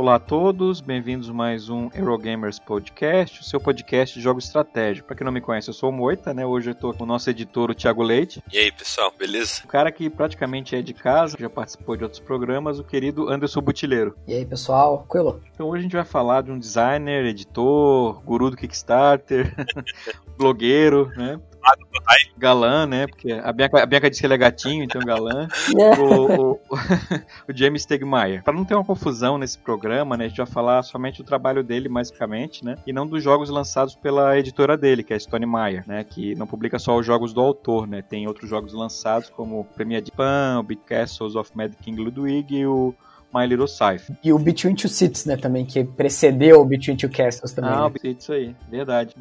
Olá a todos, bem-vindos a mais um Eurogamers Podcast, o seu podcast de jogos estratégia. Para quem não me conhece, eu sou o Moita, né? Hoje eu tô com o nosso editor, o Thiago Leite. E aí, pessoal, beleza? O cara que praticamente é de casa, já participou de outros programas, o querido Anderson Butileiro. E aí, pessoal, tranquilo? Então hoje a gente vai falar de um designer, editor, guru do Kickstarter, blogueiro, né? Galã, né? Porque a Bianca, a Bianca disse que ele é gatinho, então galã. o, o, o, James Stegmaier. Para não ter uma confusão nesse programa, né? A gente vai falar somente do trabalho dele, basicamente, né? E não dos jogos lançados pela editora dele, que é a Stone Meyer, né? Que não publica só os jogos do autor, né? Tem outros jogos lançados, como Premier de Pan, o Big Castles of Mad King Ludwig e o My Little Scythe. E o Between Two Cities, né, também, que precedeu o Between Two Castles também. Ah, né? isso aí, verdade.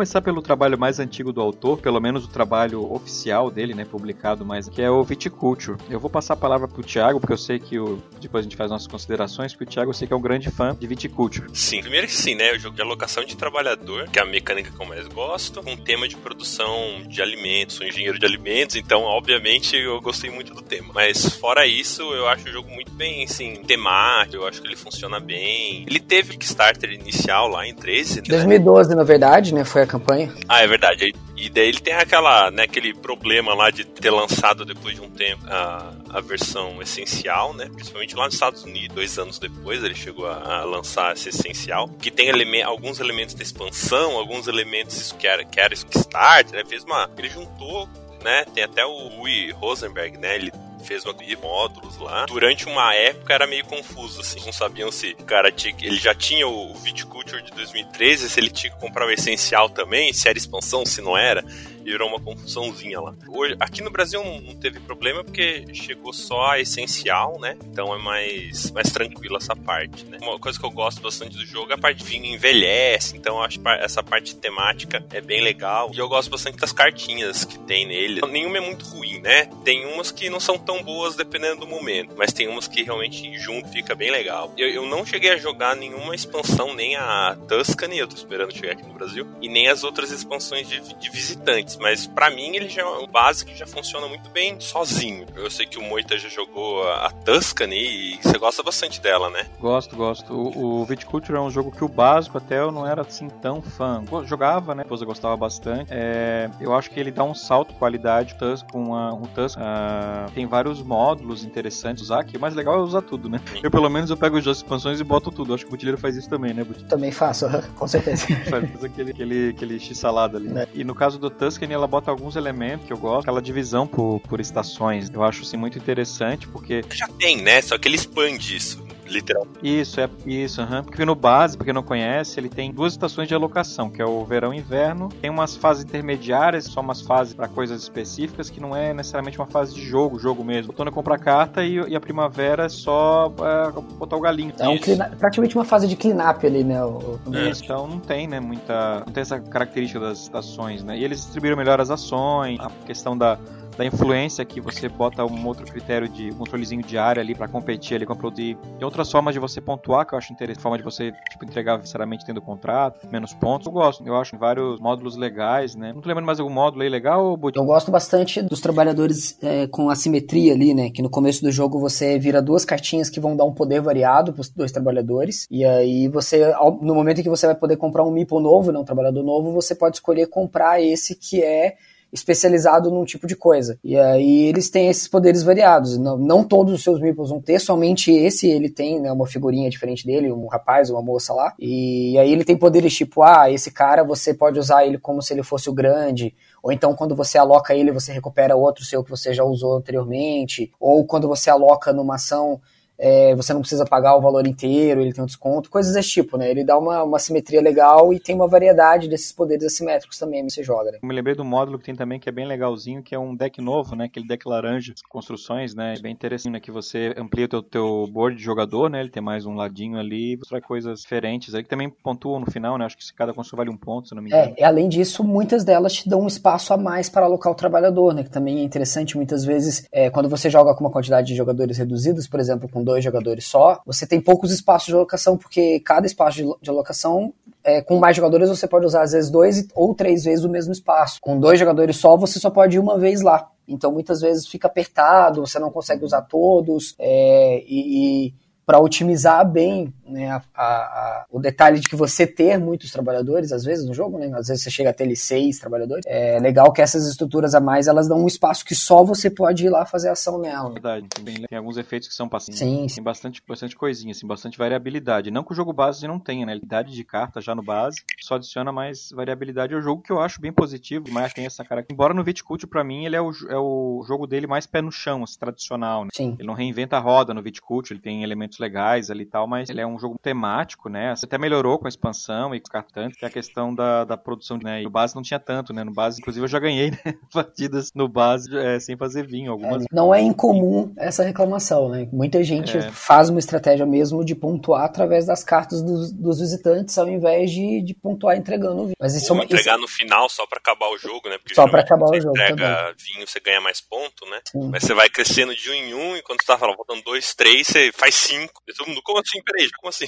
Começar pelo trabalho mais antigo do autor, pelo menos o trabalho oficial dele, né, publicado mais, que é o Viticulture. Eu vou passar a palavra pro Thiago, porque eu sei que o, depois a gente faz nossas considerações, porque o Thiago eu sei que é um grande fã de Viticulture. Sim, primeiro que sim, né, o jogo de alocação de trabalhador, que é a mecânica que eu mais gosto, com um tema de produção de alimentos, sou engenheiro de alimentos, então obviamente eu gostei muito do tema. Mas fora isso, eu acho o jogo muito bem, assim, temático, eu acho que ele funciona bem. Ele teve Kickstarter inicial lá em 13, 2012, né? na verdade verdade, né? Foi a campanha. Ah, é verdade. E daí ele tem aquela, né, aquele problema lá de ter lançado depois de um tempo a, a versão essencial, né? Principalmente lá nos Estados Unidos, dois anos depois ele chegou a, a lançar essa essencial, que tem eleme alguns elementos da expansão, alguns elementos que era, que era Kickstarter, né? Fez uma. Ele juntou né? Tem até o Rui Rosenberg, né? Ele fez de módulos lá. Durante uma época era meio confuso, assim. Não sabiam se o cara tinha. Ele já tinha o Viticulture de 2013, se ele tinha que comprar o essencial também, se era expansão, se não era virou uma confusãozinha lá. Hoje, aqui no Brasil não teve problema porque chegou só a essencial, né? Então é mais, mais tranquilo essa parte, né? Uma coisa que eu gosto bastante do jogo é a parte de vinho envelhece, então acho essa parte temática é bem legal. E eu gosto bastante das cartinhas que tem nele. Nenhuma é muito ruim, né? Tem umas que não são tão boas dependendo do momento, mas tem umas que realmente junto fica bem legal. Eu, eu não cheguei a jogar nenhuma expansão, nem a Tuscany, eu tô esperando chegar aqui no Brasil, e nem as outras expansões de, de visitantes mas para mim ele já é um básico que já funciona muito bem sozinho. Eu sei que o Moita já jogou a Tuscany e você gosta bastante dela, né? Gosto, gosto. O, o Viticulture é um jogo que o básico até eu não era assim tão fã. Jogava, né? Depois eu gostava bastante. É, eu acho que ele dá um salto de qualidade com a, o Tuscany. Uh, tem vários módulos interessantes usar, que o mais legal é usar tudo, né? Eu pelo menos eu pego as expansões e boto tudo. Acho que o Butileiro faz isso também, né, Butileiro? Também faço, com certeza. faz aquele, aquele, aquele x-salada ali. É. E no caso do Tuscany Ela bota alguns elementos que eu gosto, aquela divisão por, por estações. Eu acho assim muito interessante porque já tem, né? Só que ele expande isso literal. Isso, é isso, uhum. porque no base, porque não conhece, ele tem duas estações de alocação, que é o verão e inverno. Tem umas fases intermediárias, só umas fases para coisas específicas, que não é necessariamente uma fase de jogo, jogo mesmo. O outono compra carta e, e, a primavera é só é, botar o galinho. É um praticamente uma fase de clean-up ali, né? O, o... Isso, então não tem, né, muita... Não tem essa característica das estações, né? E eles distribuíram melhor as ações, a questão da da influência que você bota um outro critério de um controlezinho de área ali para competir ali com a produto. E outras formas de você pontuar que eu acho interessante, forma de você tipo, entregar sinceramente tendo contrato, menos pontos. Eu gosto, eu acho vários módulos legais, né? Não tô lembrando mais algum módulo aí legal, Bud? Eu gosto bastante dos trabalhadores é, com assimetria ali, né? Que no começo do jogo você vira duas cartinhas que vão dar um poder variado para os dois trabalhadores. E aí você, no momento em que você vai poder comprar um Meeple novo, não um trabalhador novo, você pode escolher comprar esse que é especializado num tipo de coisa. E aí eles têm esses poderes variados. Não, não todos os seus meeples vão ter, somente esse ele tem, né, uma figurinha diferente dele, um rapaz, uma moça lá. E aí ele tem poderes tipo, ah, esse cara você pode usar ele como se ele fosse o grande, ou então quando você aloca ele, você recupera outro seu que você já usou anteriormente, ou quando você aloca numa ação é, você não precisa pagar o valor inteiro, ele tem um desconto, coisas desse tipo, né? Ele dá uma, uma simetria legal e tem uma variedade desses poderes assimétricos também você joga, né? Eu me lembrei do módulo que tem também, que é bem legalzinho, que é um deck novo, né? Aquele deck laranja, construções, né? Bem interessante, né? Que você amplia o teu, teu board de jogador, né? Ele tem mais um ladinho ali, vai coisas diferentes aí, que também pontuam no final, né? Acho que cada construção vale um ponto, se não me engano. É, e além disso, muitas delas te dão um espaço a mais para alocar o trabalhador, né? Que também é interessante, muitas vezes, é, quando você joga com uma quantidade de jogadores reduzidos, por exemplo, com dois jogadores só, você tem poucos espaços de alocação, porque cada espaço de, alocação é, com mais jogadores você pode usar às vezes dois ou três vezes o mesmo espaço. Com dois jogadores só, você só pode ir uma vez lá. Então muitas vezes fica apertado, você não consegue usar todos, é, e, e para otimizar bem né, a, a, a, o detalhe de que você ter muitos trabalhadores, às vezes, no jogo, né, às vezes você chega a ter seis trabalhadores, é legal que essas estruturas a mais, elas dão um espaço que só você pode ir lá fazer ação nela. Verdade, tem, tem alguns efeitos que são passivos. Sim, Tem bastante, bastante coisinha, assim, bastante variabilidade. Não que o jogo base não tenha, né, idade de carta já no base, só adiciona mais variabilidade. É um jogo que eu acho bem positivo, mas tem essa cara. Embora no Viticulture, pra mim, ele é o, é o jogo dele mais pé no chão, assim, tradicional, né? Sim. Ele não reinventa a roda no Viticulture, ele tem elementos legais ali e tal, mas ele é um jogo temático, né? Até melhorou com a expansão e com cartantes, que é a questão da, da produção, né? E o base não tinha tanto, né? No base, inclusive, eu já ganhei né? partidas no base é, sem fazer vinho. Algumas... É, não é incomum essa reclamação, né? Muita gente é. faz uma estratégia mesmo de pontuar através das cartas dos, dos visitantes, ao invés de, de pontuar entregando o vinho. Mas isso, Ou entregar isso... no final só para acabar o jogo, né? Porque só para acabar o jogo. Você entrega também. vinho, você ganha mais ponto, né? Sim. Mas você vai crescendo de um em um, e quando você tá falando, faltando dois, três, você faz cinco. E todo mundo, como assim? Peraí, como assim?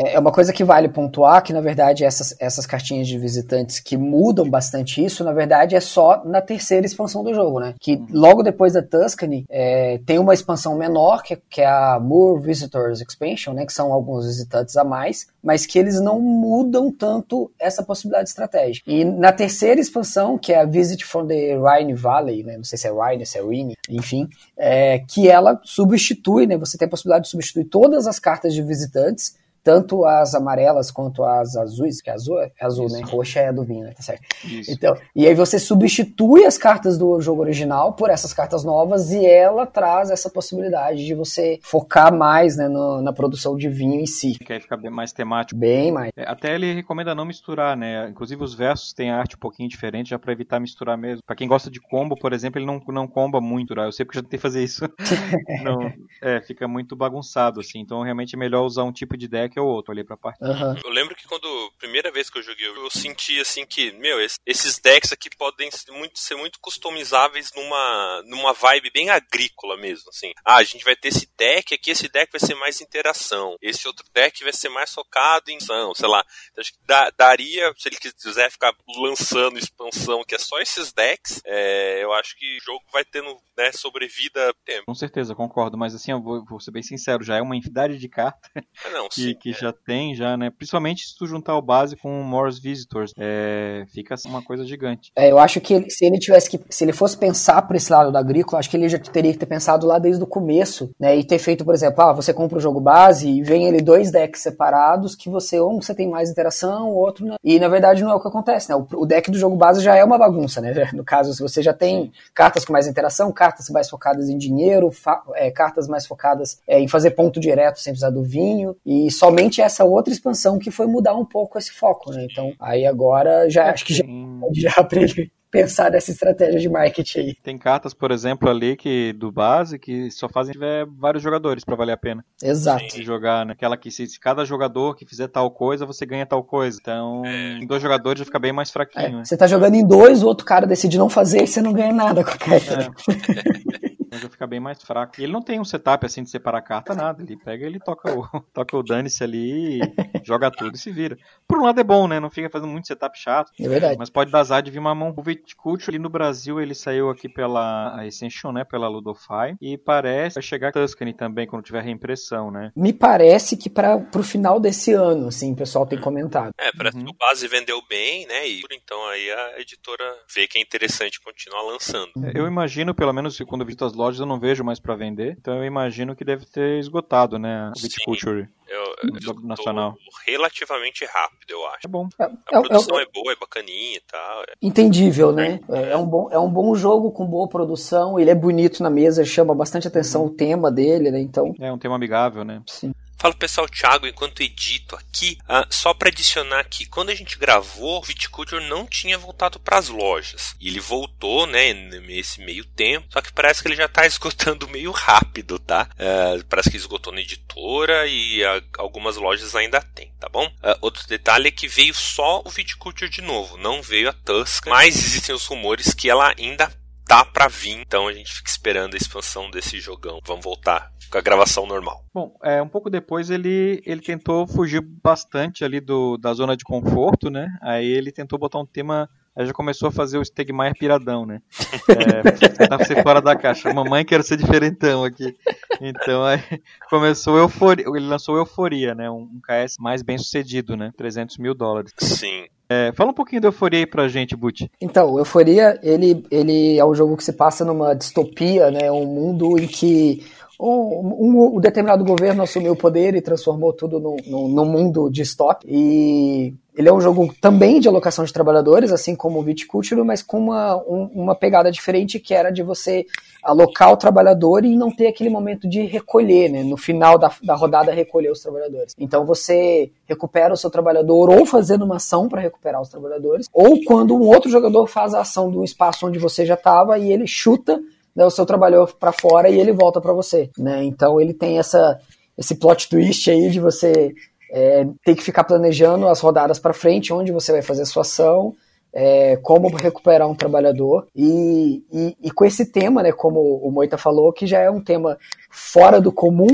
É, é uma coisa que vale pontuar que, na verdade, essas, essas cartinhas de visitantes que mudam bastante isso, na verdade, é só na terceira expansão do jogo, né? Que logo depois da Tuscany é, tem uma expansão menor, que, que é a Moore Visitors Expansion, né? Que são alguns visitantes a mais, mas que eles não mudam tanto essa possibilidade estratégica. E na terceira expansão, que é a Visit from the Rhine Valley, né? Não sei se é Rhine, se é Rhine, enfim, é, que ela substitui, né? Você tem a possibilidade de substituir todas as cartas de visitantes tanto as amarelas quanto as azuis, que é azul é azul, né? Isso. né? Roxa é a do vinho, né? Tá certo. Isso. Então, e aí você substitui as cartas do jogo original por essas cartas novas e ela traz essa possibilidade de você focar mais né, no, na produção de vinho em si. Que aí fica bem mais temático. Bem mais. É, até ele recomenda não misturar, né? Inclusive os versos têm arte um pouquinho diferente, já para evitar misturar mesmo. Para quem gosta de combo, por exemplo, ele não, não comba muito, né? Eu sei porque já tentei fazer isso. não, é, fica muito bagunçado, assim. Então realmente é melhor usar um tipo de deck ou outro ali pra parte. Uhum. Eu lembro que quando, primeira vez que eu joguei, eu senti assim que, meu, esses decks aqui podem ser muito, ser muito customizáveis numa, numa vibe bem agrícola mesmo, assim. Ah, a gente vai ter esse deck aqui, esse deck vai ser mais interação. Esse outro deck vai ser mais focado em ação, sei lá. Então, acho que dá, daria, se ele quiser ficar lançando expansão, que é só esses decks, é, eu acho que o jogo vai tendo, né, sobrevida tempo. Com certeza, concordo, mas assim, eu vou, vou ser bem sincero, já é uma infinidade de cartas ah, não, que, que já tem, já, né? Principalmente se tu juntar o base com o Morse Visitors, é, fica assim, uma coisa gigante. É, eu acho que ele, se ele tivesse que, se ele fosse pensar por esse lado da agrícola, acho que ele já teria que ter pensado lá desde o começo, né? E ter feito, por exemplo, ah, você compra o jogo base e vem ele dois decks separados que você, um você tem mais interação, o outro não. E na verdade não é o que acontece, né? O, o deck do jogo base já é uma bagunça, né? No caso, se você já tem cartas com mais interação, cartas mais focadas em dinheiro, é, cartas mais focadas é, em fazer ponto direto sem precisar do vinho, e somente essa outra expansão que foi mudar um pouco esse foco, né? Então, aí agora já acho que já, já ele pensar nessa estratégia de marketing aí. Tem cartas, por exemplo, ali que do base que só fazem se tiver vários jogadores para valer a pena. Exato. Se jogar naquela que se, se, cada jogador que fizer tal coisa, você ganha tal coisa. Então, é. em dois jogadores já fica bem mais fraquinho. É. Né? Você tá jogando em dois, o outro cara decide não fazer e você não ganha nada com a carta. É. Já fica bem mais fraco. E ele não tem um setup assim de separar carta, nada. Ele pega ele toca o, toca o dane-se ali, joga tudo e se vira. Por um lado é bom, né? Não fica fazendo muito setup chato. É verdade. Mas pode dar azar de vir uma mão. O Viticulture ali no Brasil, ele saiu aqui pela Ascension, né? Pela Ludofy. E parece que vai chegar Tuscany também quando tiver reimpressão, né? Me parece que para pro final desse ano, assim, o pessoal tem comentado. É, parece uhum. que o base vendeu bem, né? E então aí a editora vê que é interessante continuar lançando. Eu imagino, pelo menos quando eu visito as lojas eu não vejo mais para vender. Então eu imagino que deve ter esgotado, né? A Viticulture. Eu, nacional. relativamente rápido, eu acho. É bom. A é, produção é, é, boa, é bacaninha e tal. É. Entendível, né? É, é, um bom, é um bom jogo com boa produção, ele é bonito na mesa, chama bastante atenção uhum. o tema dele, né? Então. É um tema amigável, né? Sim. Fala pessoal, Thiago, enquanto edito aqui, uh, só para adicionar aqui, quando a gente gravou, o Viticulture não tinha voltado para as lojas. E ele voltou, né, nesse meio tempo, só que parece que ele já está esgotando meio rápido, tá? Uh, parece que esgotou na editora e uh, algumas lojas ainda tem, tá bom? outro detalhe é que veio só o Viticulture de novo, não veio a Tuscan, mas existem os rumores que ela ainda tá para vir, então a gente fica esperando a expansão desse jogão. Vamos voltar com a gravação normal. Bom, é, um pouco depois ele, ele tentou fugir bastante ali do, da zona de conforto, né? Aí ele tentou botar um tema Aí já começou a fazer o Stegmaier piradão, né? É, tentar ser fora da caixa. Mamãe quer ser diferentão aqui. Então aí começou Euforia. Ele lançou Euforia, né? Um, um KS mais bem sucedido, né? 300 mil dólares. Sim. É, fala um pouquinho da Euforia aí pra gente, Butch. Então, Euforia, ele, ele é um jogo que se passa numa distopia, né? Um mundo em que um, um, determinado governo assumiu o poder e transformou tudo no, no, no mundo distópico. E ele é um jogo também de alocação de trabalhadores, assim como o Viticulture, mas com uma, um, uma pegada diferente que era de você alocar o trabalhador e não ter aquele momento de recolher, né? No final da, da rodada, recolher os trabalhadores. Então você recupera o seu trabalhador ou fazendo uma ação para recuperar os trabalhadores, ou quando um outro jogador faz a ação um espaço onde você já estava e ele chuta né, o seu trabalhador para fora e ele volta para você, né? Então ele tem essa esse plot twist aí de você é, ter que ficar planejando as rodadas para frente, onde você vai fazer a sua ação, é, como recuperar um trabalhador e, e, e, com esse tema, né, como o Moita falou, que já é um tema fora do comum,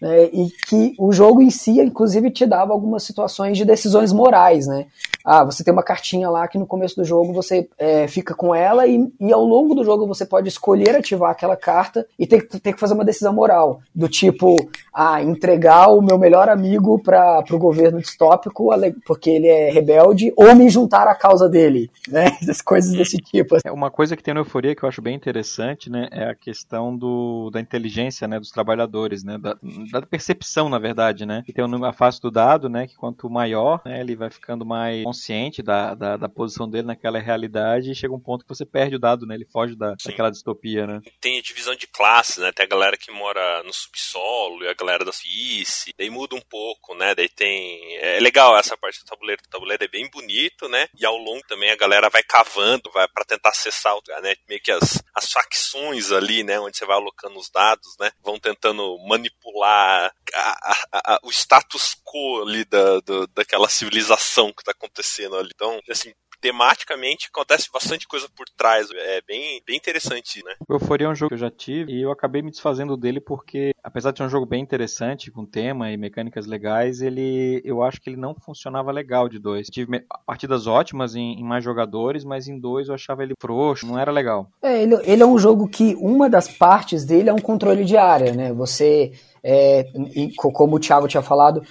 né, e que o jogo em si, inclusive, te dava algumas situações de decisões morais, né? Ah, você tem uma cartinha lá que no começo do jogo você é, fica com ela e, e, ao longo do jogo você pode escolher ativar aquela carta e ter, ter que fazer uma decisão moral, do tipo, ah, entregar o meu melhor amigo para o governo distópico porque ele é rebelde ou me juntar à causa dele, né? As coisas desse tipo. É uma coisa que tem na Euforia que eu acho bem interessante, né, é a questão do, da inteligência, né, dos trabalhadores, né, da, da percepção, na verdade, né? Que tem a face do dado, né? Que quanto maior, né, ele vai ficando mais consciente da, da, da, posição dele naquela realidade e chega um ponto que você perde o dado, né? Ele foge da, daquela distopia, né? Tem a divisão de classes, né? Tem a galera que mora no subsolo e a galera da superfície. Daí muda um pouco, né? Daí tem... É legal essa parte do tabuleiro. O tabuleiro é bem bonito, né? E ao longo também a galera vai cavando, vai para tentar acessar, né? Meio que as, as facções ali, né? Onde você vai alocando os dados, né? Vão tentando manipular a, a, a, o status quo ali da, do, daquela civilização que está acontecendo ali. Então, assim, tematicamente acontece bastante coisa por trás. É bem, bem interessante, né? O Euphoria é um jogo que eu já tive e eu acabei me desfazendo dele porque, apesar de ser um jogo bem interessante, com tema e mecânicas legais, ele eu acho que ele não funcionava legal de dois. Tive partidas ótimas em, em mais jogadores, mas em dois eu achava ele frouxo, não era legal. É, ele, ele é um jogo que uma das partes dele é um controle de área, né? Você é, como o Thiago tinha falado,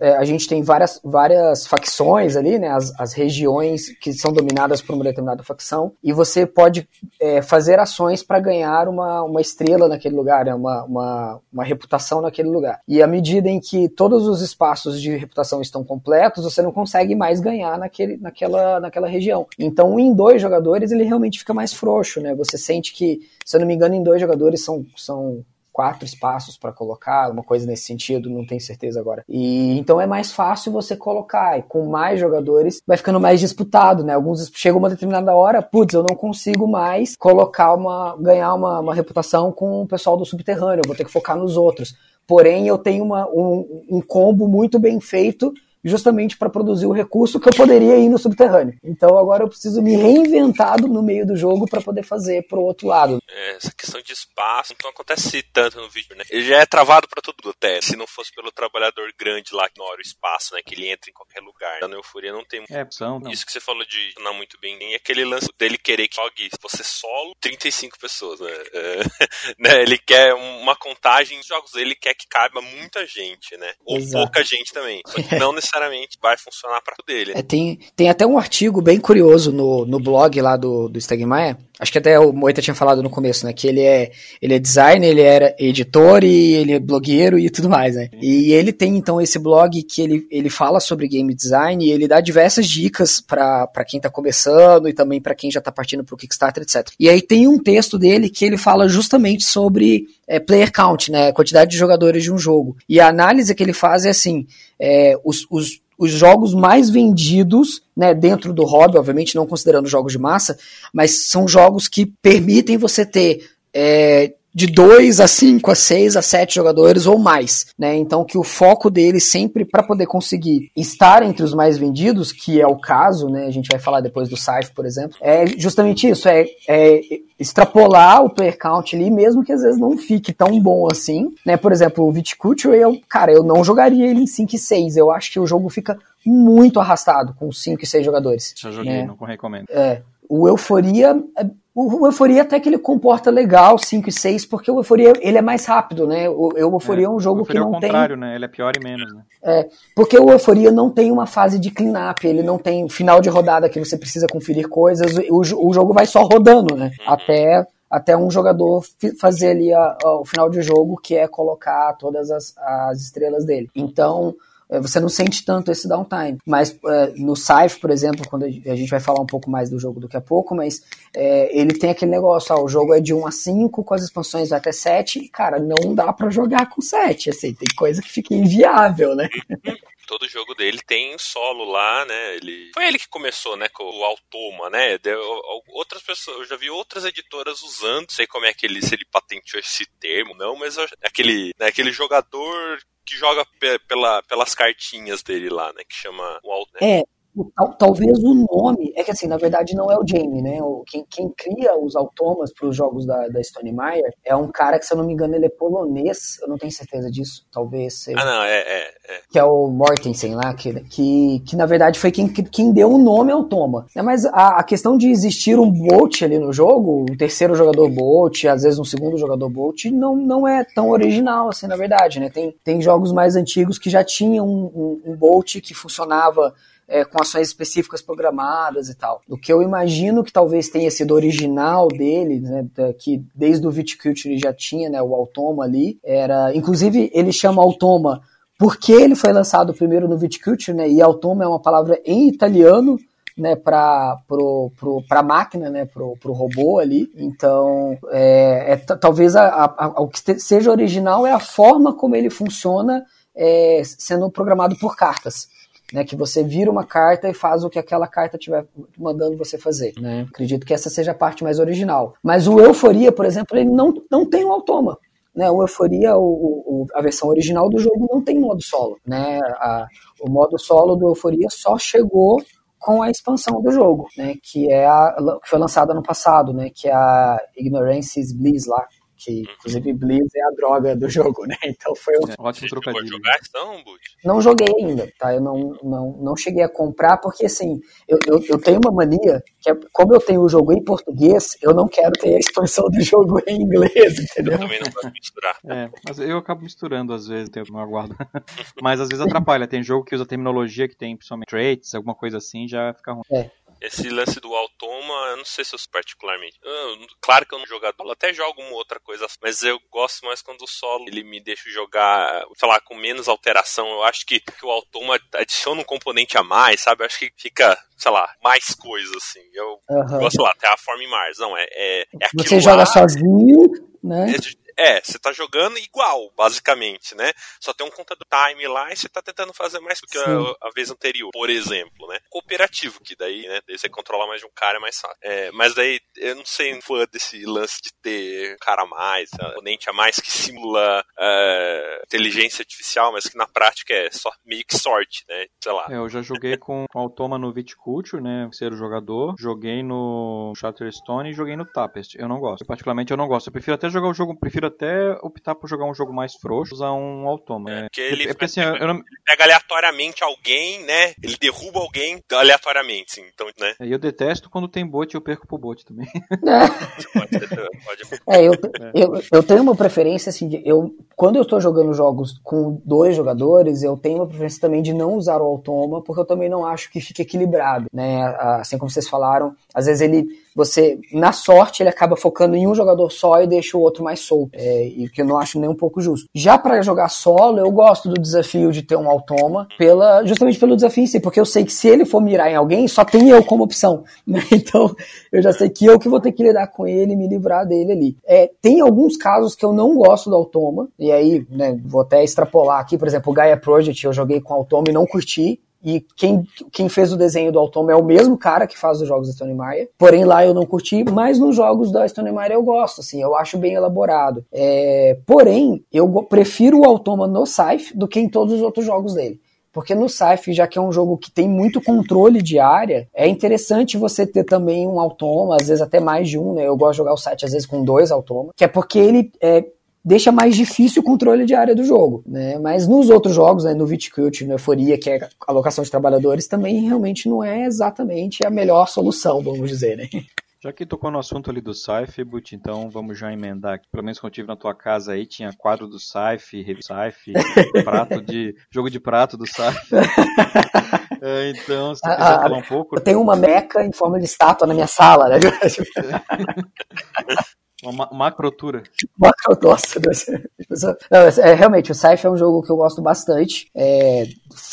é, a gente tem várias, várias facções ali, né, as, as regiões que são dominadas por uma determinada facção, e você pode é, fazer ações para ganhar uma, uma estrela naquele lugar, né, uma, uma, uma reputação naquele lugar. E à medida em que todos os espaços de reputação estão completos, você não consegue mais ganhar naquele, naquela, naquela região. Então, em dois jogadores, ele realmente fica mais frouxo, né? Você sente que, se eu não me engano, em dois jogadores são, são quatro espaços para colocar, uma coisa nesse sentido, não tenho certeza agora. E então é mais fácil você colocar, e com mais jogadores vai ficando mais disputado, né? Alguns chega uma determinada hora, putz, eu não consigo mais colocar uma ganhar uma, uma reputação com o pessoal do subterrâneo, eu vou ter que focar nos outros. Porém, eu tenho uma, um, um combo muito bem feito justamente para produzir o recurso que eu poderia ir no subterrâneo. Então agora eu preciso me reinventar no meio do jogo para poder fazer pro outro lado. É, essa questão de espaço não acontece tanto no vídeo, né? Ele já é travado para tudo até. Se não fosse pelo trabalhador grande lá que ignora o espaço, né? Que ele entra em qualquer lugar. Na Euforia não tem é, opção. Não. Isso que você falou de não muito bem. E aquele lance dele querer que jogue você solo 35 pessoas, né? É, né? Ele quer uma contagem de jogos, ele quer que caiba muita gente, né? Ou Exato. pouca gente também. Só que não necessariamente necessariamente vai funcionar para dele. É, tem, tem até um artigo bem curioso no, no blog lá do, do Stegmaier, acho que até o Moita tinha falado no começo, né, que ele é, ele é designer, ele era editor e ele é blogueiro e tudo mais, né. E ele tem então esse blog que ele, ele fala sobre game design e ele dá diversas dicas para quem tá começando e também para quem já tá partindo pro Kickstarter, etc. E aí tem um texto dele que ele fala justamente sobre é, player count, né, quantidade de jogadores de um jogo. E a análise que ele faz é assim, é, os, os os jogos mais vendidos, né, dentro do hobby, obviamente não considerando jogos de massa, mas são jogos que permitem você ter é, de 2 a 5 a 6 a 7 jogadores ou mais, né? Então que o foco dele sempre para poder conseguir estar entre os mais vendidos, que é o caso, né? A gente vai falar depois do Scythe, por exemplo, é justamente isso, é, é extrapolar o player count ali, mesmo que às vezes não fique tão bom assim, né? Por exemplo, o Viticulture, eu, cara, eu não jogaria ele em 5 e 6, eu acho que o jogo fica muito arrastado com 5 e 6 jogadores. Já joguei, né? não recomendo. É, o Euforia é o Euforia até que ele comporta legal, 5 e 6, porque o Euforia ele é mais rápido, né? O, o Euforia é, é um jogo que não tem... é o contrário, né? Ele é pior e menos, né? É, porque o Euforia não tem uma fase de clean-up, ele não tem final de rodada que você precisa conferir coisas, o, o jogo vai só rodando, né? Uhum. Até, até um jogador fazer ali a, a, o final de jogo, que é colocar todas as, as estrelas dele. Então é, você não sente tanto esse downtime. Mas é, no Scythe, por exemplo, quando a gente vai falar um pouco mais do jogo daqui a pouco, mas é, ele tem aquele negócio, ó, o jogo é de 1 a 5, com as expansões até 7, e cara, não dá para jogar com 7, assim, tem coisa que fica inviável, né? todo jogo dele tem solo lá, né? Ele foi ele que começou, né, com o Automa, né? Deu, outras pessoas, eu já vi outras editoras usando, sei como é que ele se ele patenteou esse termo, não, mas aquele, né, aquele jogador que joga pela, pelas cartinhas dele lá, né? Que chama o né? É, Tal, talvez o nome, é que assim, na verdade não é o Jamie, né? O, quem, quem cria os automas para os jogos da, da Stone Meyer é um cara que, se eu não me engano, ele é polonês, eu não tenho certeza disso, talvez seja. Ah, não, é, é. é. Que é o Mortensen lá, que, que, que na verdade foi quem, quem deu o nome ao Toma. É, mas a, a questão de existir um Bolt ali no jogo, um terceiro jogador Bolt, às vezes um segundo jogador Bolt, não, não é tão original assim, na verdade, né? Tem, tem jogos mais antigos que já tinham um, um, um Bolt que funcionava é, com ações específicas programadas e tal. O que eu imagino que talvez tenha sido original dele, né, que desde o Viticulture já tinha né, o Automa ali, era, inclusive ele chama Automa porque ele foi lançado primeiro no Viticulture, né, e Automa é uma palavra em italiano, né, para a máquina, né, pro, pro robô ali. Então, é, é talvez a, a, a, o que seja original é a forma como ele funciona é, sendo programado por cartas né, que você vira uma carta e faz o que aquela carta estiver mandando você fazer. Né? Acredito que essa seja a parte mais original. Mas o Euforia, por exemplo, ele não, não tem um automa. Né, o Euforia, o, o, a versão original do jogo não tem modo solo. Né? A, o modo solo do Euforia só chegou com a expansão do jogo, né, que é a, que foi lançada no passado, né, que é a Ignorance is Bliss lá, que inclusive Blizz é a droga do jogo, né? Então foi um... É, ótimo trocadilho. jogar então, Não joguei ainda, tá? Eu não, não, não cheguei a comprar, porque assim, eu, eu, eu, tenho uma mania, que é, como eu tenho o jogo em português, eu não quero ter a expansão do jogo em inglês, entendeu? Eu também não gosto de misturar. É, mas eu acabo misturando às vezes, eu não aguardo. mas às vezes atrapalha, tem jogo que usa terminologia que tem principalmente traits, alguma coisa assim, já fica ruim. É. Esse lance do automa, eu não sei se eu particularmente. Eu, claro que eu não jogador, até jogo uma outra coisa, mas eu gosto mais quando o solo ele me deixa jogar, sei lá, com menos alteração. Eu acho que, que o automa adiciona um componente a mais, sabe? Eu acho que fica, sei lá, mais coisa assim. Eu uhum. gosto lá, até a forma em Mars. Não, é, é, é Você joga lá, sozinho, né? É, você tá jogando igual, basicamente, né? Só tem um contador time lá e você tá tentando fazer mais do que a, a, vez anterior, por exemplo, né? Cooperativo, que daí, né? Daí você controla mais de um cara é mais fácil. É, mas daí, eu não sei fã desse lance de ter um cara a mais, um oponente a mais que simula uh, inteligência artificial, mas que na prática é só meio que sorte, né? Sei lá. É, eu já joguei com, com Automa no Viticulture, né? Ser o jogador. Joguei no Shatterstone e joguei no Tapest. Eu não gosto. Eu, particularmente, eu não gosto. Eu prefiro até jogar o jogo, prefiro prefiro até optar por jogar um jogo mais frouxo, usar um automa. É, porque ele, é, porque, assim, eu não... ele pega aleatoriamente alguém, né? Ele derruba alguém aleatoriamente, sim. Então, né? É, eu detesto quando tem bot e eu perco pro bot também. É. é, eu, eu, eu tenho uma preferência assim, de, eu, quando eu estou jogando jogos com dois jogadores, eu tenho uma preferência também de não usar o automa, porque eu também não acho que fique equilibrado, né? Assim como vocês falaram, às vezes ele você, na sorte, ele acaba focando em um jogador só e deixa o outro mais solto. É, e que eu não acho nem um pouco justo. Já para jogar solo, eu gosto do desafio de ter um automa, pela, justamente pelo desafio em si, porque eu sei que se ele for mirar em alguém, só tem eu como opção. Né? Então, eu já sei que eu que vou ter que lidar com ele e me livrar dele ali. É, tem alguns casos que eu não gosto do automa, e aí, né, vou até extrapolar aqui, por exemplo, o Gaia Project eu joguei com automa e não curti, e quem, quem fez o desenho do Automa é o mesmo cara que faz os jogos da Stone Meyer. Porém, lá eu não curti, mas nos jogos da Stone Meyer eu gosto, assim, eu acho bem elaborado. É, porém, eu prefiro o Automa no Scythe do que em todos os outros jogos dele. Porque no Scythe, já que é um jogo que tem muito controle de área, é interessante você ter também um automa, às vezes até mais de um, né? Eu gosto de jogar o site às vezes com dois automas, que é porque ele é, deixa mais difícil o controle de área do jogo, né? Mas nos outros jogos, né, no Viticulture, no Euforia, que é a alocação de trabalhadores, também realmente não é exatamente a melhor solução, vamos dizer, né? Já que tocou no assunto ali do Saif, But, então vamos já emendar aqui. Pelo menos quando eu tive na tua casa aí, tinha quadro do Saif, revista Saif, prato de. jogo de prato do Saif. é, então, se tu quiser falar um pouco. Eu tenho uma meca em forma de estátua na minha sala, né? Uma macrotura. Macro, nossa. Não, é, realmente, o Scythe é um jogo que eu gosto bastante. É,